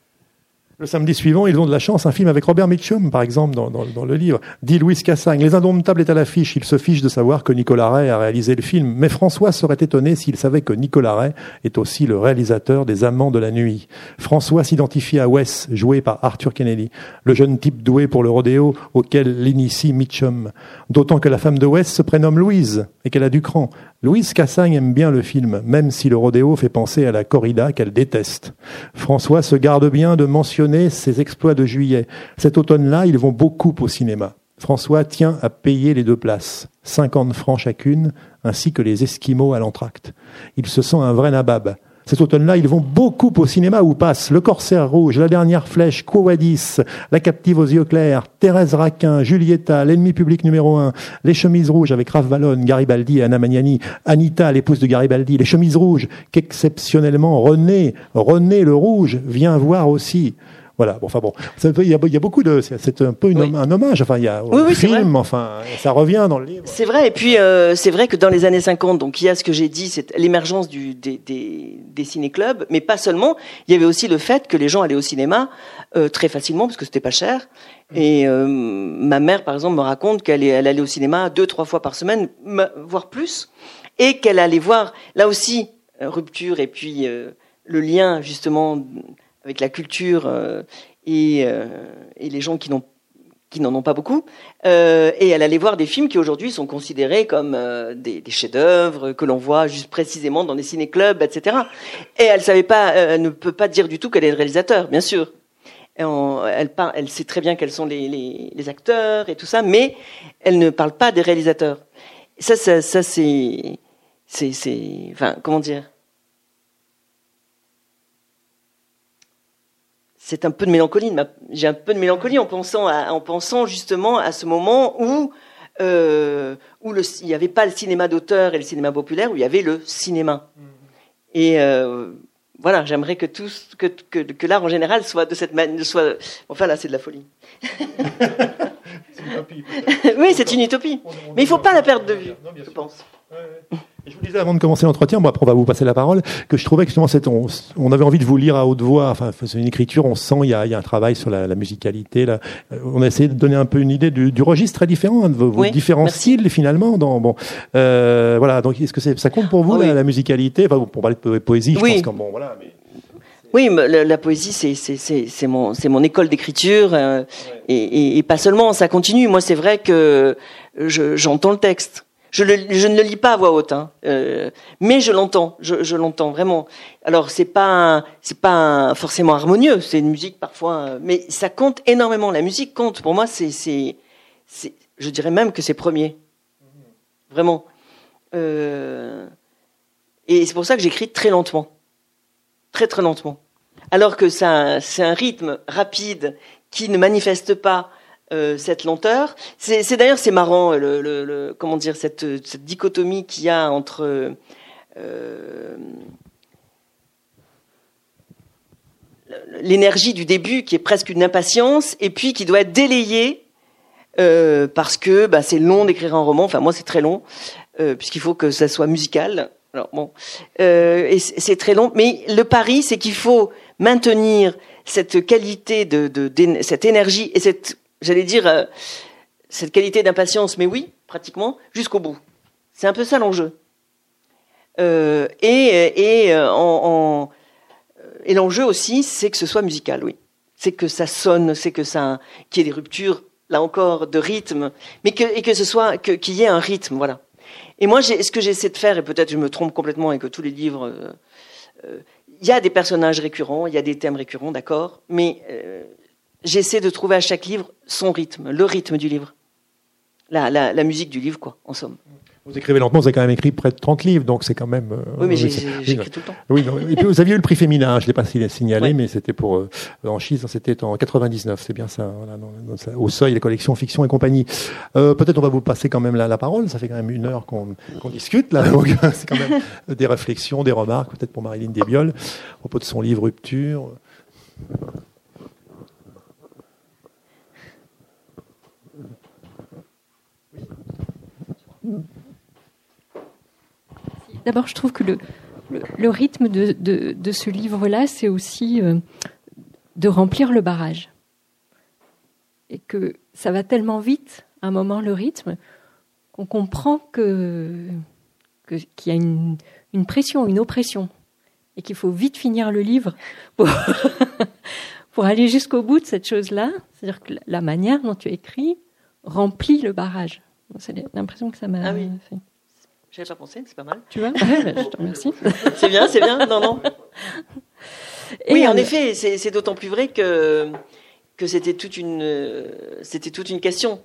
Le samedi suivant, ils ont de la chance, un film avec Robert Mitchum, par exemple, dans, le livre. Dit Louis Cassagne. Les Indomptables est à l'affiche. Il se fiche de savoir que Nicolas Ray a réalisé le film. Mais François serait étonné s'il savait que Nicolas Ray est aussi le réalisateur des Amants de la nuit. François s'identifie à Wes, joué par Arthur Kennedy, le jeune type doué pour le rodéo auquel l'initie Mitchum. D'autant que la femme de Wes se prénomme Louise et qu'elle a du cran. Louise Cassagne aime bien le film, même si le rodéo fait penser à la corrida qu'elle déteste. François se garde bien de mentionner ses exploits de juillet. Cet automne-là, ils vont beaucoup au cinéma. François tient à payer les deux places, 50 francs chacune, ainsi que les esquimaux à l'entracte. Il se sent un vrai nabab. Cet automne-là, ils vont beaucoup au cinéma où passent Le Corsaire Rouge, La Dernière Flèche, Quo-Vadis, La Captive aux yeux clairs, Thérèse Raquin, Julieta, L'ennemi public numéro un, Les Chemises Rouges avec Raph Vallone, Garibaldi Anna Magnani, Anita, l'épouse de Garibaldi, Les Chemises Rouges, qu'exceptionnellement René, René le Rouge vient voir aussi. Voilà. Bon, enfin bon, il y, a, il y a beaucoup de, c'est un peu une, oui. un hommage. Enfin, il y a oui, oui, film, enfin, ça revient dans le livre. C'est vrai. Et puis, euh, c'est vrai que dans les années 50, donc il y a ce que j'ai dit, c'est l'émergence du des, des, des ciné-clubs, mais pas seulement. Il y avait aussi le fait que les gens allaient au cinéma euh, très facilement parce que c'était pas cher. Et euh, ma mère, par exemple, me raconte qu'elle elle allait au cinéma deux, trois fois par semaine, voire plus. et qu'elle allait voir là aussi rupture et puis le lien justement avec la culture et, et les gens qui n'en ont pas beaucoup, euh, et elle allait voir des films qui aujourd'hui sont considérés comme euh, des, chefs-d'œuvre que l'on voit juste précisément dans des ciné-clubs, etc. Et elle euh, ne peut pas dire du tout qu'elle est le réalisateur, bien sûr. Elle, sait très bien quels sont les, acteurs et tout ça, mais elle ne parle pas des réalisateurs. ça, c'est, c'est, enfin, comment dire? C'est un peu de mélancolie. J'ai un peu de mélancolie en pensant, en pensant justement à ce moment où euh, où le, il n'y avait pas le cinéma d'auteur et le cinéma populaire, où il y avait le cinéma. Mm-hmm. Et euh, voilà, j'aimerais que tout, que, que, que l'art en général soit de cette manière, soit. Enfin là, c'est de la folie. oui, c'est une utopie. Mais il ne faut pas la perdre de vue, je pense. Je vous disais avant de commencer l'entretien, bon après on va vous passer la parole, que je trouvais que justement on, on, avait envie de vous lire à haute voix. Enfin, c'est une écriture, on sent il y a, il y a un travail sur la, la musicalité. Là. Euh, on a essayé de donner un peu une idée du, du registre très différent, hein, de vos, différents styles finalement. Dans, bon, euh, voilà. Donc est-ce que ça compte pour vous la, la, musicalité? Enfin, pour parler de poésie, je pense que bon, voilà. Mais... Oui, la, la poésie, c'est mon, mon école d'écriture, euh, et, et, et, pas seulement, ça continue. Moi, c'est vrai que j'entends le texte. Je, je, ne le lis pas à voix haute, hein, euh, mais je l'entends, je, je l'entends vraiment. Alors c'est pas c'est pas forcément harmonieux, c'est une musique parfois, euh, mais ça compte énormément. La musique compte. Pour moi, c'est c'est je dirais même que c'est premier, vraiment. Euh, et c'est pour ça que j'écris très lentement, très très lentement. Alors que c'est un rythme rapide qui ne manifeste pas euh, cette lenteur. C'est d'ailleurs c'est marrant le, le, le, comment dire cette, cette dichotomie qu'il y a entre euh, l'énergie du début qui est presque une impatience et puis qui doit être délayée euh, parce que bah, c'est long d'écrire un roman. Enfin moi c'est très long euh, puisqu'il faut que ça soit musical. Alors bon, euh, et c'est très long. Mais le pari c'est qu'il faut maintenir cette qualité de, de, de, cette énergie et cette j'allais dire, euh, cette qualité d'impatience, mais oui, pratiquement, jusqu'au bout. C'est un peu ça l'enjeu. Euh, euh, et l'enjeu aussi, c'est que ce soit musical, oui. C'est que ça sonne, c'est que ça, qu'il y ait des ruptures, là encore, de rythme, mais que, et que ce soit, qu'il y ait un rythme, voilà. Et moi, ce que j'essaie de faire, et peut-être je me trompe complètement et que tous les livres, il y a des personnages récurrents, il y a des thèmes récurrents, d'accord, mais j'essaie de trouver à chaque livre son rythme, le rythme du livre. La, la, la musique du livre, quoi, en somme. Vous écrivez lentement, vous avez quand même écrit près de 30 livres, donc c'est quand même. Euh, oui, mais j'écris tout le temps. Oui, et puis vous aviez eu le prix féminin, je ne l'ai pas signalé, mais c'était pour euh, Anchise, c'était en 99, c'est bien ça, voilà, dans, dans, au seuil, les collections fiction et compagnie. Euh, Peut-être on va vous passer quand même la, la parole, ça fait quand même une heure qu'on qu discute, là, donc c'est quand même des réflexions, des remarques, peut-être pour Marilyn Desbioles, à propos de son livre Rupture. D'abord, je trouve que le, le, rythme de, de, de ce livre-là, c'est aussi euh, de remplir le barrage. Et que ça va tellement vite, à un moment, le rythme, qu'on comprend que qu'il y a une, une, pression, une oppression, et qu'il faut vite finir le livre pour, pour aller jusqu'au bout de cette chose-là. C'est-à-dire que la manière dont tu écris remplit le barrage. C'est l'impression que ça m'a ah oui. fait. J'avais pas pensé, c'est pas mal. Tu vois Je te remercie. c'est bien, c'est bien. Non, non. Et oui, en effet, c'est d'autant plus vrai que que c'était toute une c'était toute une question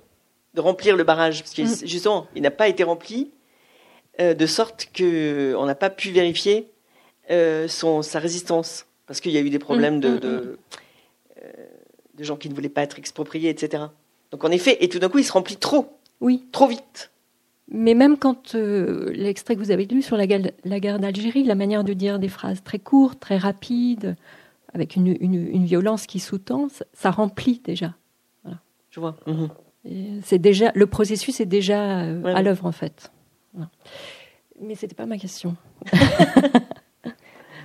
de remplir le barrage parce que mm. justement, il n'a pas été rempli euh, de sorte que on n'a pas pu vérifier euh, son sa résistance parce qu'il y a eu des problèmes mm, de, mm, de, euh, de gens qui ne voulaient pas être expropriés, etc. Donc en effet, et tout d'un coup, il se remplit trop. Oui. Trop vite. Mais même quand euh, l'extrait que vous avez lu sur la, la guerre d'Algérie, la manière de dire des phrases très courtes, très rapides, avec une, une, une violence qui sous-tend, ça, ça, remplit déjà. Voilà. Je vois. Mmh. C'est déjà le processus est déjà euh, ouais, à l'œuvre en fait. Voilà. Mais c'était pas ma question.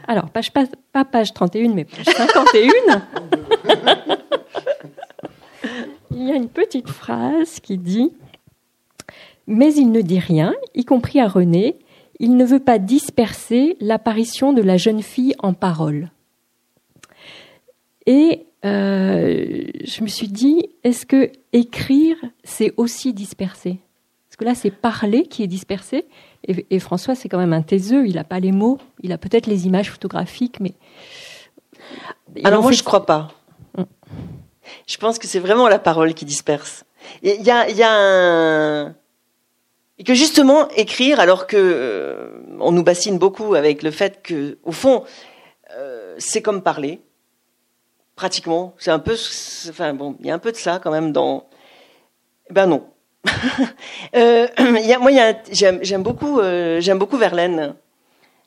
Alors, page, pas, pas page 31, mais page 51. Il y a une petite phrase qui dit mais il ne dit rien, y compris à René. il ne veut pas disperser l'apparition de la jeune fille en parole. Et euh, je me suis dit, est-ce que écrire, c'est aussi disperser? Parce que là, c'est parler qui est dispersé. Et, François, c'est quand même un taiseux, il n'a pas les mots, il a peut-être les images photographiques, mais... Alors moi, je ne crois pas. Hum. Je pense que c'est vraiment la parole qui disperse. Il y a, y a un... Et que justement, écrire, alors que euh, on nous bassine beaucoup avec le fait que, au fond, euh, c'est comme parler pratiquement. C'est un peu, enfin bon, il y a un peu de ça quand même dans. Ben non. euh, y moi, j'aime beaucoup, euh, j'aime beaucoup Verlaine.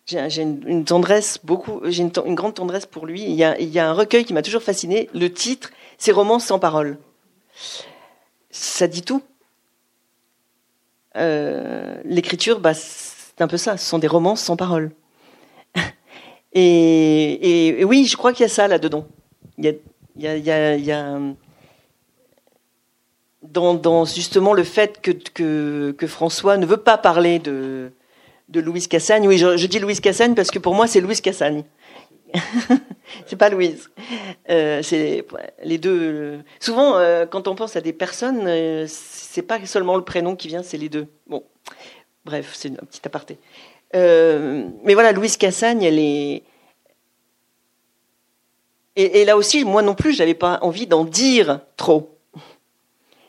J'ai une, tendresse beaucoup, j'ai une, grande tendresse pour lui. Il y a, il y a un recueil qui m'a toujours fasciné. Le titre, c'est Romances sans parole. Ça dit tout. Euh, l'écriture, bah, c'est un peu ça. Ce sont des romances sans parole. et, oui, je crois qu'il y a ça là-dedans il y a, y a, y a dans, justement le fait que, que, François ne veut pas parler de, de Louise Cassagne. Oui, je, dis Louise Cassagne parce que pour moi, c'est Louise Cassagne. c'est pas Louise. Euh, c'est les deux. Souvent, euh, quand on pense à des personnes, euh, c'est pas seulement le prénom qui vient, c'est les deux. Bon, bref, c'est un petit aparté. Euh, mais voilà, Louise Cassagne, elle est, et, là aussi, moi non plus, j'avais pas envie d'en dire trop.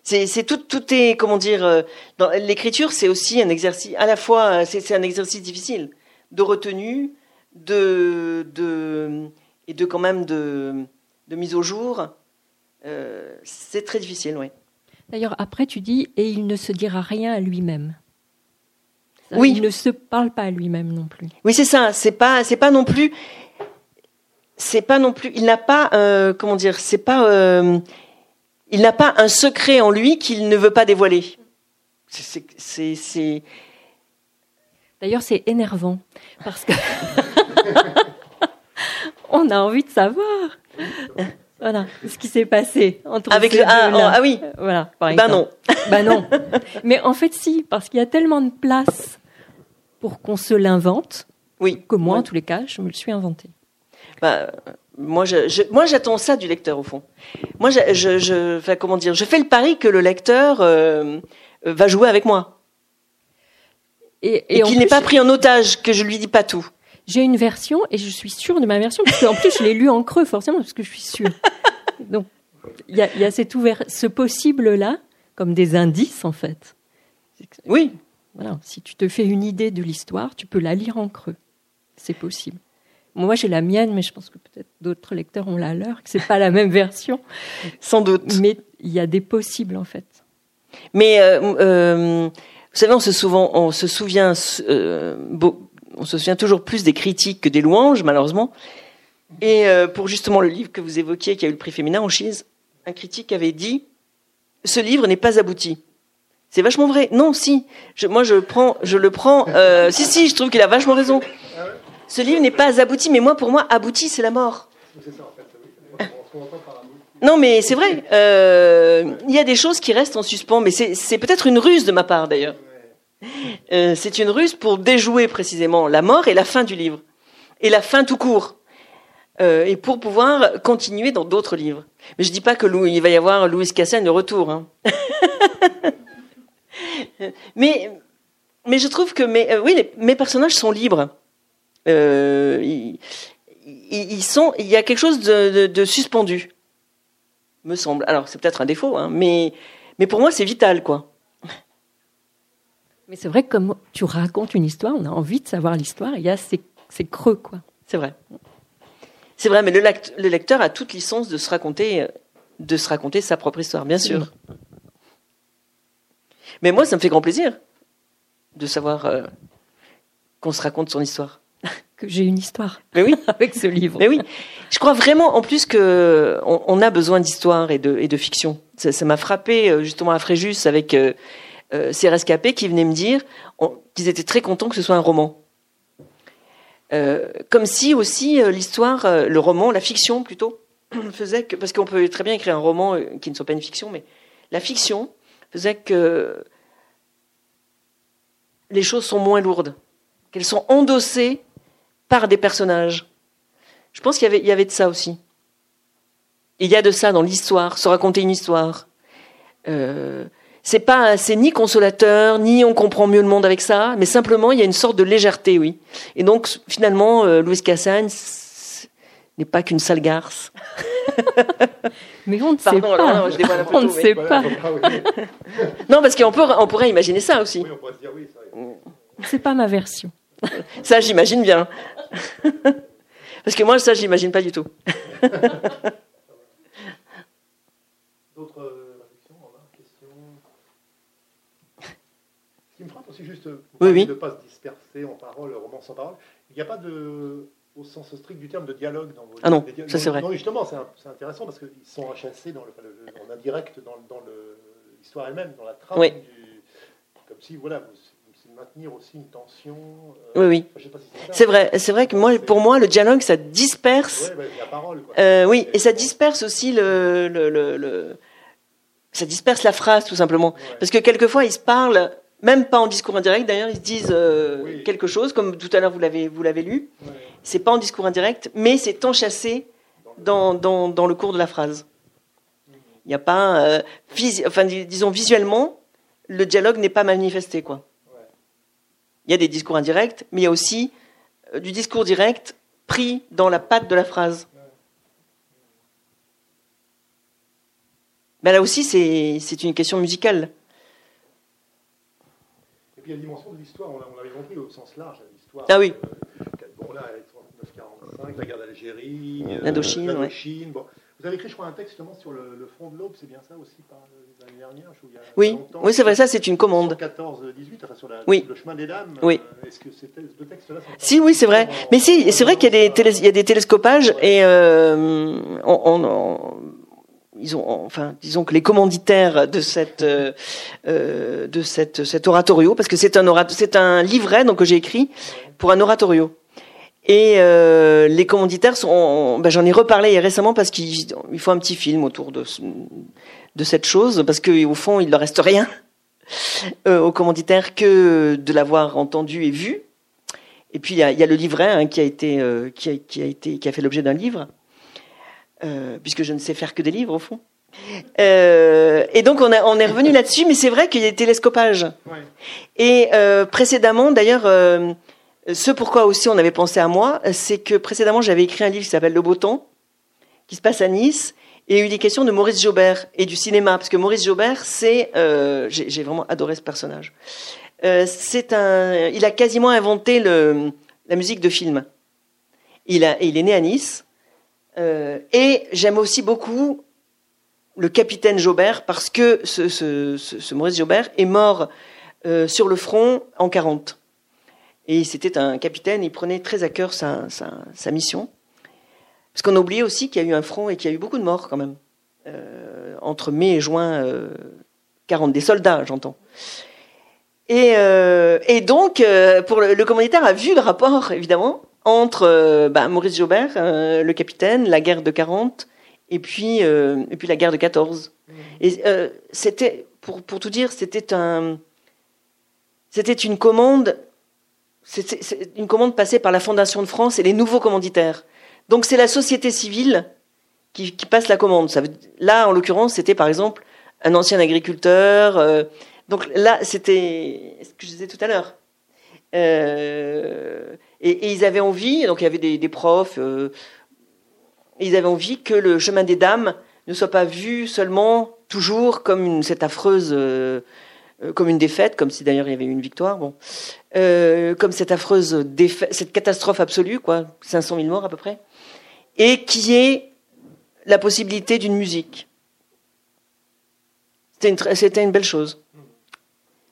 C'est tout, tout est comment dire. Euh, l'écriture, c'est aussi un exercice. À la fois, c'est un exercice difficile de retenue, de, de et de quand même de, de mise au jour. Euh, c'est très difficile, oui. D'ailleurs, après, tu dis et il ne se dira rien à lui-même. Oui. Il ne se parle pas à lui-même non plus. Oui, c'est ça. C'est pas, c'est pas non plus c'est pas non plus, il n'a pas, euh, comment dire, c'est pas, euh, il n'a pas un secret en lui qu'il ne veut pas dévoiler. C'est, D'ailleurs, c'est énervant parce que on a envie de savoir. Voilà ce qui s'est passé entre avec le ah, oh, ah, oui. Voilà ben non. Ben non. Mais en fait si parce qu'il y a tellement de place pour qu'on se l'invente oui. que moi en tous les cas je me le suis inventé. Bah, moi, je, moi, j'attends ça du lecteur au fond. Moi, je, je, enfin, comment dire, je fais le pari que le lecteur euh, va jouer avec moi. Et, et, qu'il n'est pas pris en otage, que je lui dis pas tout. J'ai une version et je suis sûre de ma version parce qu'en plus je l'ai lu en creux forcément parce que je suis sûre. Donc il y a, y a cet ouvert, ce possible là comme des indices en fait. Oui. Voilà, si tu te fais une idée de l'histoire, tu peux la lire en creux. C'est possible. Moi, j'ai la mienne, mais je pense que peut-être d'autres lecteurs ont la leur, que c'est pas la même version. Sans doute. Mais il y a des possibles, en fait. Mais, euh, euh, vous savez, on se, souvent, on se souvient, euh, on se souvient toujours plus des critiques que des louanges, malheureusement. Et pour justement le livre que vous évoquiez, qui a eu le prix féminin en Chise, un critique avait dit ce livre n'est pas abouti. C'est vachement vrai. Non, si. Moi, je le prends. si, si, je trouve qu'il a vachement raison. Ce livre n'est pas abouti, mais moi, pour moi, abouti, c'est la mort. Non, mais c'est vrai. Euh, il y a des choses qui restent en suspens, mais c'est peut-être une ruse de ma part, d'ailleurs. Euh, c'est une ruse pour déjouer précisément la mort et la fin du livre. Et la fin tout court. Euh, et pour pouvoir continuer dans d'autres livres. Mais je dis pas que va y avoir Louis Cassel de retour. Hein. mais, mais je trouve que mes, oui, mes personnages sont libres. Euh, ils, sont, il y a quelque chose de, suspendu, me semble. Alors c'est peut-être un défaut, hein, mais, mais pour moi c'est vital, quoi. Mais c'est vrai que comme tu racontes une histoire, on a envie de savoir l'histoire. Il y a ces, creux, quoi. C'est vrai. C'est vrai, mais le, le, lecteur a toute licence de se raconter, de se raconter sa propre histoire, bien sûr. Mais moi, ça me fait grand plaisir de savoir euh, qu'on se raconte son histoire que j'ai une histoire mais oui. avec ce livre. Mais oui, je crois vraiment en plus que on, a besoin d'histoire et de, et de fiction. Ça m'a frappé euh, justement à Fréjus avec euh, euh, ces rescapés qui venaient me dire qu'ils étaient très contents que ce soit un roman. Euh, comme si aussi euh, l'histoire, le roman, la fiction plutôt, faisait que parce qu'on peut très bien écrire un roman qui ne soit pas une fiction, mais la fiction faisait que les choses sont moins lourdes qu'elles sont endossées par des personnages. Je pense qu'il y y avait de ça aussi. Il y a de ça dans l'histoire, se raconter une histoire. C'est pas, c'est ni consolateur, ni on comprend mieux le monde avec ça, mais simplement il y a une sorte de légèreté, oui. Et donc finalement, euh, Louis Cassagne n'est pas qu'une sale garce. mais on ne sait pas. Non, je on ne sait pas. non, parce qu'on peut, on pourrait imaginer ça aussi. Oui, on pourrait se dire oui. C'est pas ma version. ça, j'imagine bien. parce que moi, ça, j'imagine pas du tout. D'autres euh, réflexions, questions Aussi, juste pour ne pas se disperser en paroles, roman sans parole, il n'y a pas de au sens strict du terme de dialogue dans vos Ah non, ça c'est vrai. Non, justement, c'est intéressant parce qu'ils sont rechassés dans le, en indirect dans, dans l'histoire elle-même, dans la trame oui. du, comme si voilà, c'est maintenir aussi une tension. Euh, oui, oui. c'est vrai, c'est vrai que moi, pour moi, le dialogue, ça disperse. Ouais, la parole. Quoi. Euh, oui, et ça disperse aussi le, le, le, ça disperse la phrase tout simplement, parce que quelquefois ils se parlent même pas en discours indirect. D'ailleurs, ils se disent euh, quelque chose, comme tout à l'heure vous l'avez vous l'avez lu. C'est pas en discours indirect, mais c'est enchâssé dans, dans, dans, le cours de la phrase. Il n'y a pas, euh, enfin disons visuellement, le dialogue n'est pas manifesté quoi. Il y a des discours indirects, mais il y a aussi euh, du discours direct pris dans la patte de la phrase. Mais là aussi, c'est une question musicale puis il y a la dimension de l'histoire, on l'avait compris au sens large, l'histoire. Ah oui. Euh, bon, là, 1945, la guerre d'Algérie, euh, l'Indochine. Ouais. Bon. Vous avez écrit, je crois, un texte justement sur le, le front de l'Aube, c'est bien ça aussi, par l'année dernière il y a Oui, oui c'est vrai, ça c'est une commande. 14-18, enfin sur la, oui. le chemin des dames. Oui. Euh, est-ce que ces deux textes-là Si, oui, c'est vrai. Mais si, c'est vrai qu'il y, y a des télescopages et euh, on, on enfin, disons que les commanditaires de cette, euh, euh, de cette, cet oratorio, parce que c'est un c'est un livret donc que j'ai écrit pour un oratorio. Et euh, les commanditaires sont, ben, j'en ai reparlé récemment parce qu'il faut un petit film autour de de cette chose, parce qu'au fond il ne leur reste rien aux commanditaires que de l'avoir entendu et vu. Et puis il y a, le livret hein, qui a été, qui a, qui a été, qui a fait l'objet d'un livre. Euh, puisque je ne sais faire que des livres au fond. Euh, et donc on, a, on est revenu là-dessus, mais c'est vrai qu'il y a des télescopages. Ouais. Et euh, précédemment, d'ailleurs, euh, ce pourquoi aussi on avait pensé à moi, c'est que précédemment j'avais écrit un livre qui s'appelle Le Beau Temps, qui se passe à Nice, et il y a eu des questions de Maurice Jaubert et du cinéma, parce que Maurice Jaubert, c'est, j'ai vraiment adoré ce personnage. c'est un, il a quasiment inventé le, la musique de film. Il, a, il est né à Nice. Euh, et j'aime aussi beaucoup le capitaine Jaubert parce que ce, ce, ce, Maurice Jaubert est mort euh, sur le front en 40. Et c'était un capitaine, il prenait très à cœur sa, mission. Parce qu'on a oublié aussi qu'il y a eu un front et qu'il y a eu beaucoup de morts quand même. Euh, entre mai et juin 40, des soldats j'entends. Et, donc, le, le commanditaire a vu le rapport, évidemment, entre euh, bah, Maurice Jaubert, euh, le capitaine, la guerre de 40, et puis, euh, et puis la guerre de 14. Mmh. Et c'était, pour, pour tout dire, c'était un, c'était une commande, c'est une commande passée par la Fondation de France et les nouveaux commanditaires. Donc c'est la société civile qui, passe la commande. Là, en l'occurrence, c'était par exemple un ancien agriculteur. donc là, c'était ce que je disais tout à l'heure. Et, et, ils avaient envie, donc il y avait des, des profs, euh, ils avaient envie que le chemin des dames ne soit pas vu seulement toujours comme une, cette affreuse, euh, comme une défaite, comme si d'ailleurs il y avait eu une victoire, bon, euh, comme cette affreuse défaite, cette catastrophe absolue, quoi, 500 000 morts à peu près, et qui est la possibilité d'une musique. C'était une, c'était une belle chose.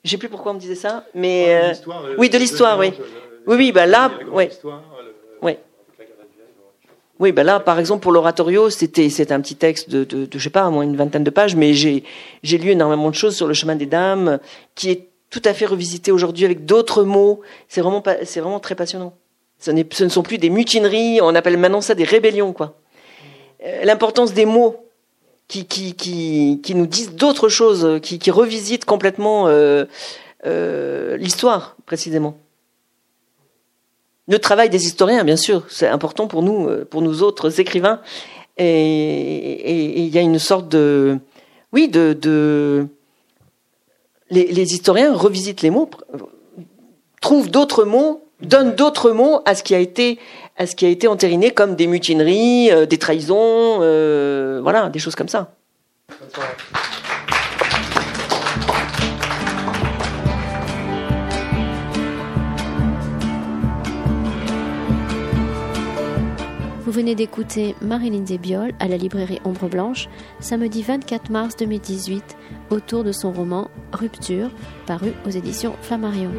Je sais plus pourquoi on me disait ça, mais euh, euh, oui, de l'histoire, oui. Oui, oui, bah là, oui. Oui. Oui, bah là, par exemple, pour l'oratorio, c'était c'est un petit texte de, de, de, je sais pas, à moins une vingtaine de pages, mais j'ai j'ai lu énormément de choses sur le chemin des dames, qui est tout à fait revisité aujourd'hui avec d'autres mots. C'est vraiment c'est vraiment très passionnant. Ce, ce ne sont plus des mutineries, on appelle maintenant ça des rébellions, quoi. Euh, l'importance des mots qui, qui, qui, qui nous disent d'autres choses, qui, qui revisitent complètement euh, euh, l'histoire, précisément. Le travail des historiens, bien sûr, c'est important pour nous, euh, pour nous autres écrivains. Et il y a une sorte de, oui, de, les, historiens revisitent les mots, trouvent d'autres mots, donnent d'autres mots à ce qui a été, à ce qui a été entériné comme des mutineries, euh, des trahisons, euh, voilà, des choses comme ça. Vous venez d'écouter Marilyn Desbiol à la librairie Ombre Blanche, samedi 24 mars 2018, autour de son roman Rupture, paru aux éditions Flammarion.